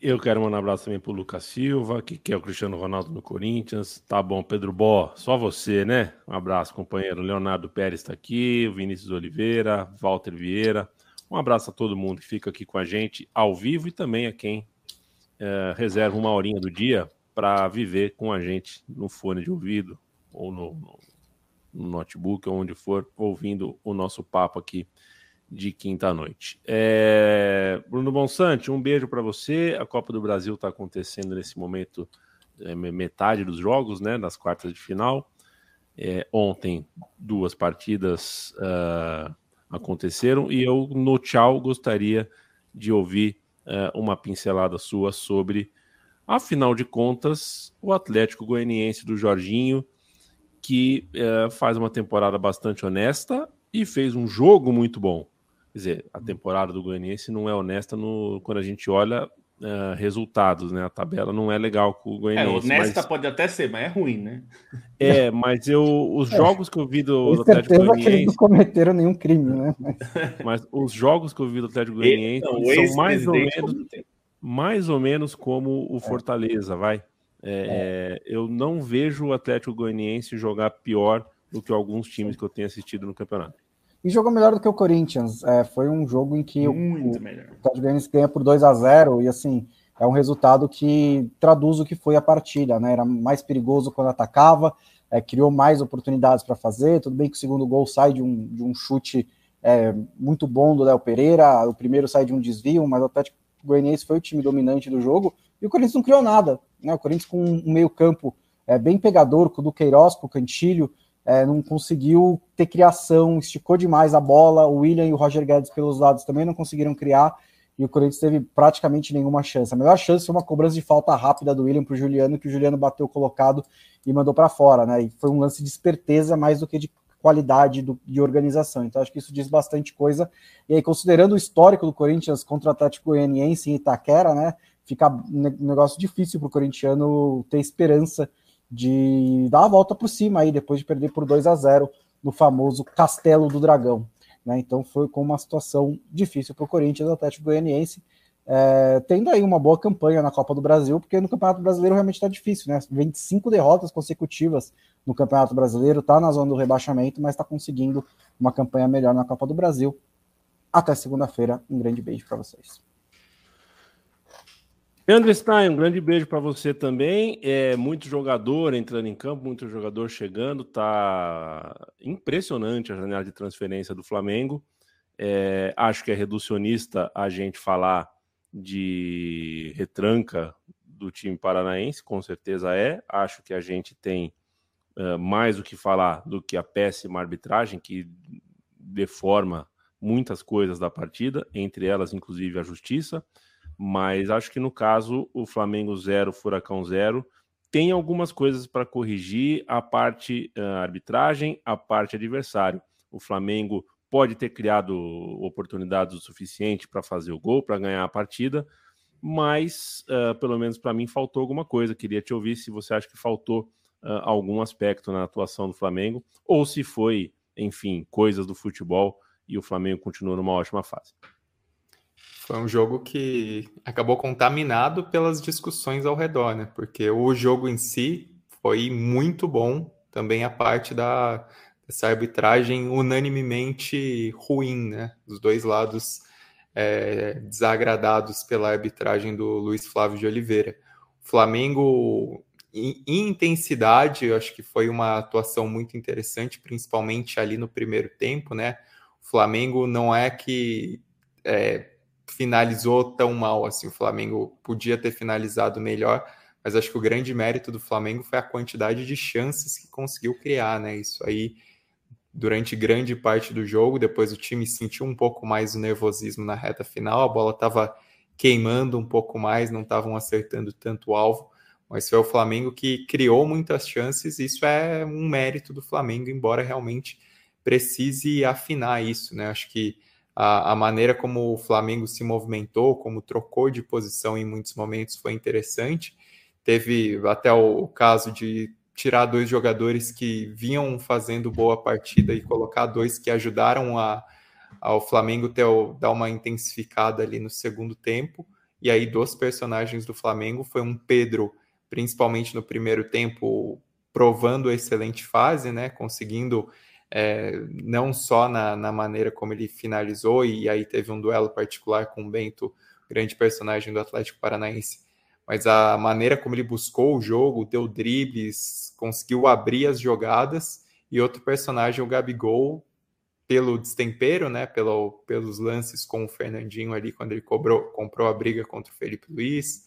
[SPEAKER 2] Eu quero mandar um abraço também pro Lucas Silva, que quer o Cristiano Ronaldo no Corinthians. Tá bom, Pedro Bó, só você, né? Um abraço, companheiro. Leonardo Pérez está aqui, Vinícius Oliveira, Walter Vieira. Um abraço a todo mundo que fica aqui com a gente ao vivo e também a quem é, reserva uma horinha do dia para viver com a gente no fone de ouvido ou no, no, no notebook, ou onde for, ouvindo o nosso papo aqui de quinta-noite. É... Bruno Bonsante, um beijo para você. A Copa do Brasil está acontecendo nesse momento, é, metade dos jogos, né, nas quartas de final. É, ontem, duas partidas uh, aconteceram e eu, no tchau, gostaria de ouvir uh, uma pincelada sua sobre, afinal de contas, o Atlético Goianiense do Jorginho, que uh, faz uma temporada bastante honesta e fez um jogo muito bom. Quer dizer, a temporada do Goianiense não é honesta no, quando a gente olha uh, resultados, né? A tabela não é legal com o Goianiense.
[SPEAKER 3] É, honesta mas... pode até ser, mas é ruim, né?
[SPEAKER 2] É, mas eu, os é. jogos que eu vi do, do Atlético
[SPEAKER 4] Goianiense... que eles não cometeram nenhum crime, né?
[SPEAKER 2] Mas... mas os jogos que eu vi do Atlético Goianiense são mais ou menos mais ou menos como o é. Fortaleza, vai. É, é. Eu não vejo o Atlético Goianiense jogar pior do que alguns times que eu tenho assistido no campeonato.
[SPEAKER 4] E jogou melhor do que o Corinthians. É, foi um jogo em que
[SPEAKER 3] Muito
[SPEAKER 4] o,
[SPEAKER 3] melhor. o
[SPEAKER 4] Atlético Goianiense ganha por 2 a 0 e assim, é um resultado que traduz o que foi a partida, né? Era mais perigoso quando atacava, é, criou mais oportunidades para fazer. Tudo bem que o segundo gol sai de um, de um chute é, muito bom do Léo Pereira, o primeiro sai de um desvio, mas o Atlético Goianiense foi o time dominante do jogo e o Corinthians não criou nada. Né? O Corinthians com um meio-campo é, bem pegador, com o Duqueiroz, com o Cantilho, é, não conseguiu ter criação, esticou demais a bola. O William e o Roger Guedes pelos lados também não conseguiram criar e o Corinthians teve praticamente nenhuma chance. A melhor chance foi uma cobrança de falta rápida do William para o Juliano, que o Juliano bateu colocado e mandou para fora, né? E foi um lance de esperteza mais do que de qualidade do, de organização. Então acho que isso diz bastante coisa. E aí, considerando o histórico do Corinthians contra o Atlético Goianiense em Itaquera, né? Fica um negócio difícil para o corintiano ter esperança de dar a volta por cima aí, depois de perder por 2 a 0 no famoso Castelo do Dragão. Né? Então foi com uma situação difícil para o Corinthians, Atlético Goianiense, é, tendo aí uma boa campanha na Copa do Brasil, porque no Campeonato Brasileiro realmente está difícil, né? 25 derrotas consecutivas no Campeonato Brasileiro, está na zona do rebaixamento, mas está conseguindo uma campanha melhor na Copa do Brasil. Até segunda-feira, um grande beijo para vocês.
[SPEAKER 2] Leandro Stein, um grande beijo para você também. É muito jogador entrando em campo, muito jogador chegando. Tá impressionante a janela de transferência do Flamengo. É, acho que é reducionista a gente falar de retranca do time paranaense, com certeza é. Acho que a gente tem uh, mais o que falar do que a péssima arbitragem que deforma muitas coisas da partida, entre elas, inclusive, a justiça. Mas acho que no caso, o Flamengo 0, Furacão 0, tem algumas coisas para corrigir a parte uh, arbitragem, a parte adversário. O Flamengo pode ter criado oportunidades o suficiente para fazer o gol, para ganhar a partida, mas uh, pelo menos para mim faltou alguma coisa. Queria te ouvir se você acha que faltou uh, algum aspecto na atuação do Flamengo, ou se foi, enfim, coisas do futebol e o Flamengo continua numa ótima fase.
[SPEAKER 5] Foi um jogo que acabou contaminado pelas discussões ao redor, né? Porque o jogo em si foi muito bom, também a parte da essa arbitragem unanimemente ruim, né? Os dois lados é, desagradados pela arbitragem do Luiz Flávio de Oliveira. O Flamengo, em, em intensidade, eu acho que foi uma atuação muito interessante, principalmente ali no primeiro tempo, né? O Flamengo não é que é, finalizou tão mal assim. O Flamengo podia ter finalizado melhor, mas acho que o grande mérito do Flamengo foi a quantidade de chances que conseguiu criar, né? Isso aí durante grande parte do jogo. Depois o time sentiu um pouco mais o nervosismo na reta final, a bola estava queimando um pouco mais, não estavam acertando tanto o alvo. Mas foi o Flamengo que criou muitas chances. Isso é um mérito do Flamengo, embora realmente precise afinar isso, né? Acho que a, a, maneira como o Flamengo se movimentou, como trocou de posição em muitos momentos foi interessante. Teve até o, o caso de tirar dois jogadores que vinham fazendo boa partida e colocar dois que ajudaram a, ao Flamengo ter, dar uma intensificada ali no segundo tempo. E aí, dos personagens do Flamengo, foi um Pedro, principalmente no primeiro tempo, provando excelente fase, né? Conseguindo é, não só na, na, maneira como ele finalizou, e aí teve um duelo particular com o Bento, grande personagem do Atlético Paranaense, mas a maneira como ele buscou o jogo, deu dribles, conseguiu abrir as jogadas, e outro personagem, o Gabigol, pelo destempero, né, pelo, pelos lances com o Fernandinho ali, quando ele cobrou, comprou a briga contra o Felipe Luiz,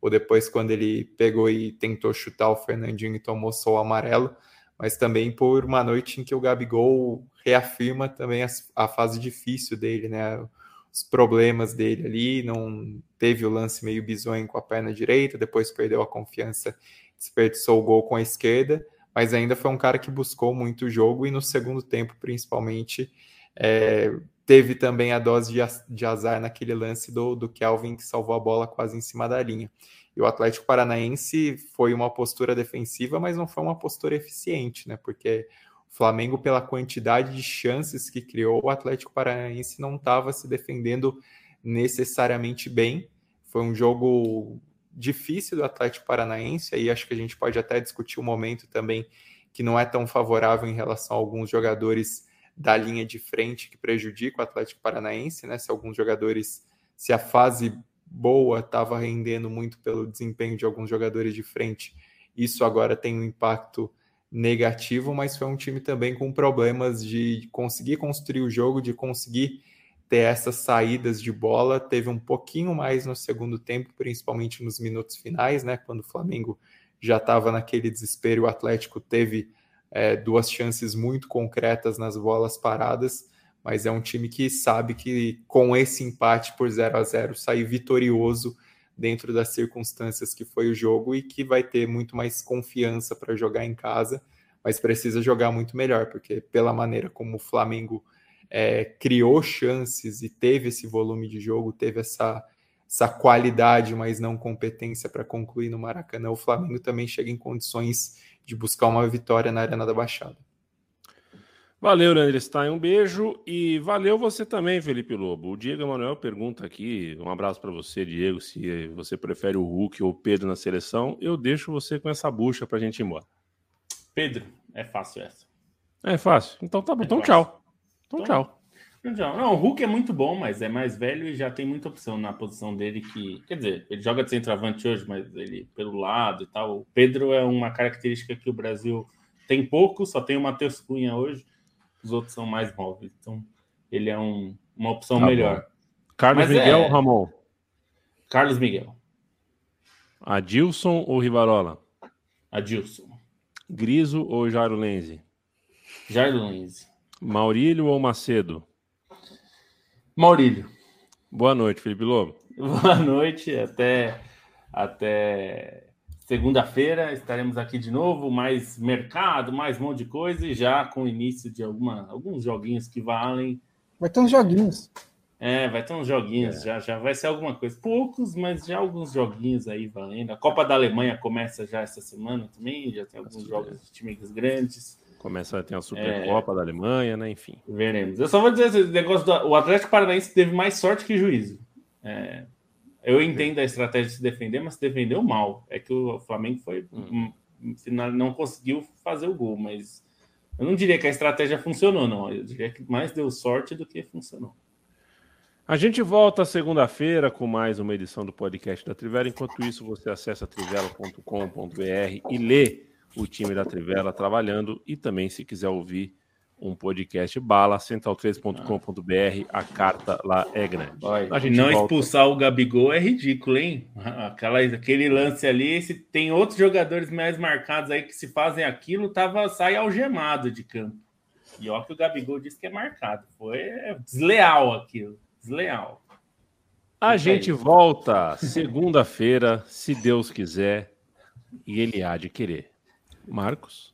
[SPEAKER 5] ou depois quando ele pegou e tentou chutar o Fernandinho e tomou só o amarelo, mas também por uma noite em que o Gabigol reafirma também a, fase difícil dele, né? Os problemas dele ali, não teve o lance meio bizonho com a perna direita, depois perdeu a confiança, desperdiçou o gol com a esquerda, mas ainda foi um cara que buscou muito o jogo e no segundo tempo, principalmente, é, teve também a dose de, de azar naquele lance do, do Kelvin que salvou a bola quase em cima da linha. E o Atlético Paranaense foi uma postura defensiva, mas não foi uma postura eficiente, né? Porque o Flamengo, pela quantidade de chances que criou, o Atlético Paranaense não estava se defendendo necessariamente bem. Foi um jogo difícil do Atlético Paranaense, aí acho que a gente pode até discutir o um momento também que não é tão favorável em relação a alguns jogadores da linha de frente que prejudica o Atlético Paranaense, né? Se alguns jogadores, se a fase boa estava rendendo muito pelo desempenho de alguns jogadores de frente. Isso agora tem um impacto negativo, mas foi um time também com problemas de conseguir construir o jogo, de conseguir ter essas saídas de bola. Teve um pouquinho mais no segundo tempo, principalmente nos minutos finais, né? Quando o Flamengo já estava naquele desespero, o Atlético teve é, duas chances muito concretas nas bolas paradas mas é um time que sabe que com esse empate por 0 a 0 sair vitorioso dentro das circunstâncias que foi o jogo e que vai ter muito mais confiança para jogar em casa, mas precisa jogar muito melhor, porque pela maneira como o Flamengo é, criou chances e teve esse volume de jogo, teve essa, essa qualidade, mas não competência para concluir no Maracanã, o Flamengo também chega em condições de buscar uma vitória na Arena da Baixada.
[SPEAKER 2] Valeu, Leandro Stein, um beijo e valeu você também, Felipe Lobo. O Diego Emanuel pergunta aqui, um abraço para você, Diego, se você prefere o Hulk ou o Pedro na seleção. Eu deixo você com essa bucha para a gente ir embora.
[SPEAKER 3] Pedro, é fácil essa.
[SPEAKER 2] É fácil. Então tá bom, é então tchau. Então, então tchau.
[SPEAKER 3] Não, não, o Hulk é muito bom, mas é mais velho e já tem muita opção na posição dele que, quer dizer, ele joga de centroavante hoje, mas ele pelo lado e tal. O Pedro é uma característica que o Brasil tem pouco, só tem o Matheus Cunha hoje os outros são mais móveis. Então, ele é um, uma opção tá melhor. Bom.
[SPEAKER 2] Carlos Mas Miguel é... ou Ramon?
[SPEAKER 3] Carlos Miguel.
[SPEAKER 2] Adilson ou Rivarola?
[SPEAKER 3] Adilson.
[SPEAKER 2] Griso ou Jairo Lenze?
[SPEAKER 3] Jairo Lenze.
[SPEAKER 2] Maurílio ou Macedo?
[SPEAKER 3] Maurílio.
[SPEAKER 2] Boa noite, Felipe Lobo.
[SPEAKER 3] Boa noite, até até Segunda-feira estaremos aqui de novo, mais mercado, mais um monte de coisa, e já com o início de alguma, alguns joguinhos que valem.
[SPEAKER 4] Vai ter uns joguinhos.
[SPEAKER 3] É, vai ter uns joguinhos, é. já, já vai ser alguma coisa. Poucos, mas já alguns joguinhos aí valendo. A Copa da Alemanha começa já essa semana também, já tem alguns jogos de times grandes.
[SPEAKER 2] Começa a ter a Supercopa é... da Alemanha, né? Enfim.
[SPEAKER 3] Veremos. Eu só vou dizer esse negócio do o Atlético Paranaense teve mais sorte que juízo. É... Eu entendo a estratégia de se defender, mas se defendeu mal. É que o Flamengo foi. Hum. Não conseguiu fazer o gol, mas eu não diria que a estratégia funcionou, não. Eu diria que mais deu sorte do que funcionou.
[SPEAKER 2] A gente volta segunda-feira com mais uma edição do podcast da Trivela. Enquanto isso, você acessa trivela.com.br e lê o time da Trivela trabalhando. E também, se quiser ouvir um podcast bala, central3.com.br, a carta lá é grande.
[SPEAKER 3] A gente não volta... expulsar o Gabigol é ridículo, hein? Aquela, aquele lance ali, se tem outros jogadores mais marcados aí que se fazem aquilo, tava sai algemado de campo. E ó que o Gabigol disse que é marcado. Foi desleal aquilo desleal.
[SPEAKER 2] A gente volta segunda-feira, se Deus quiser, e ele há de querer. Marcos?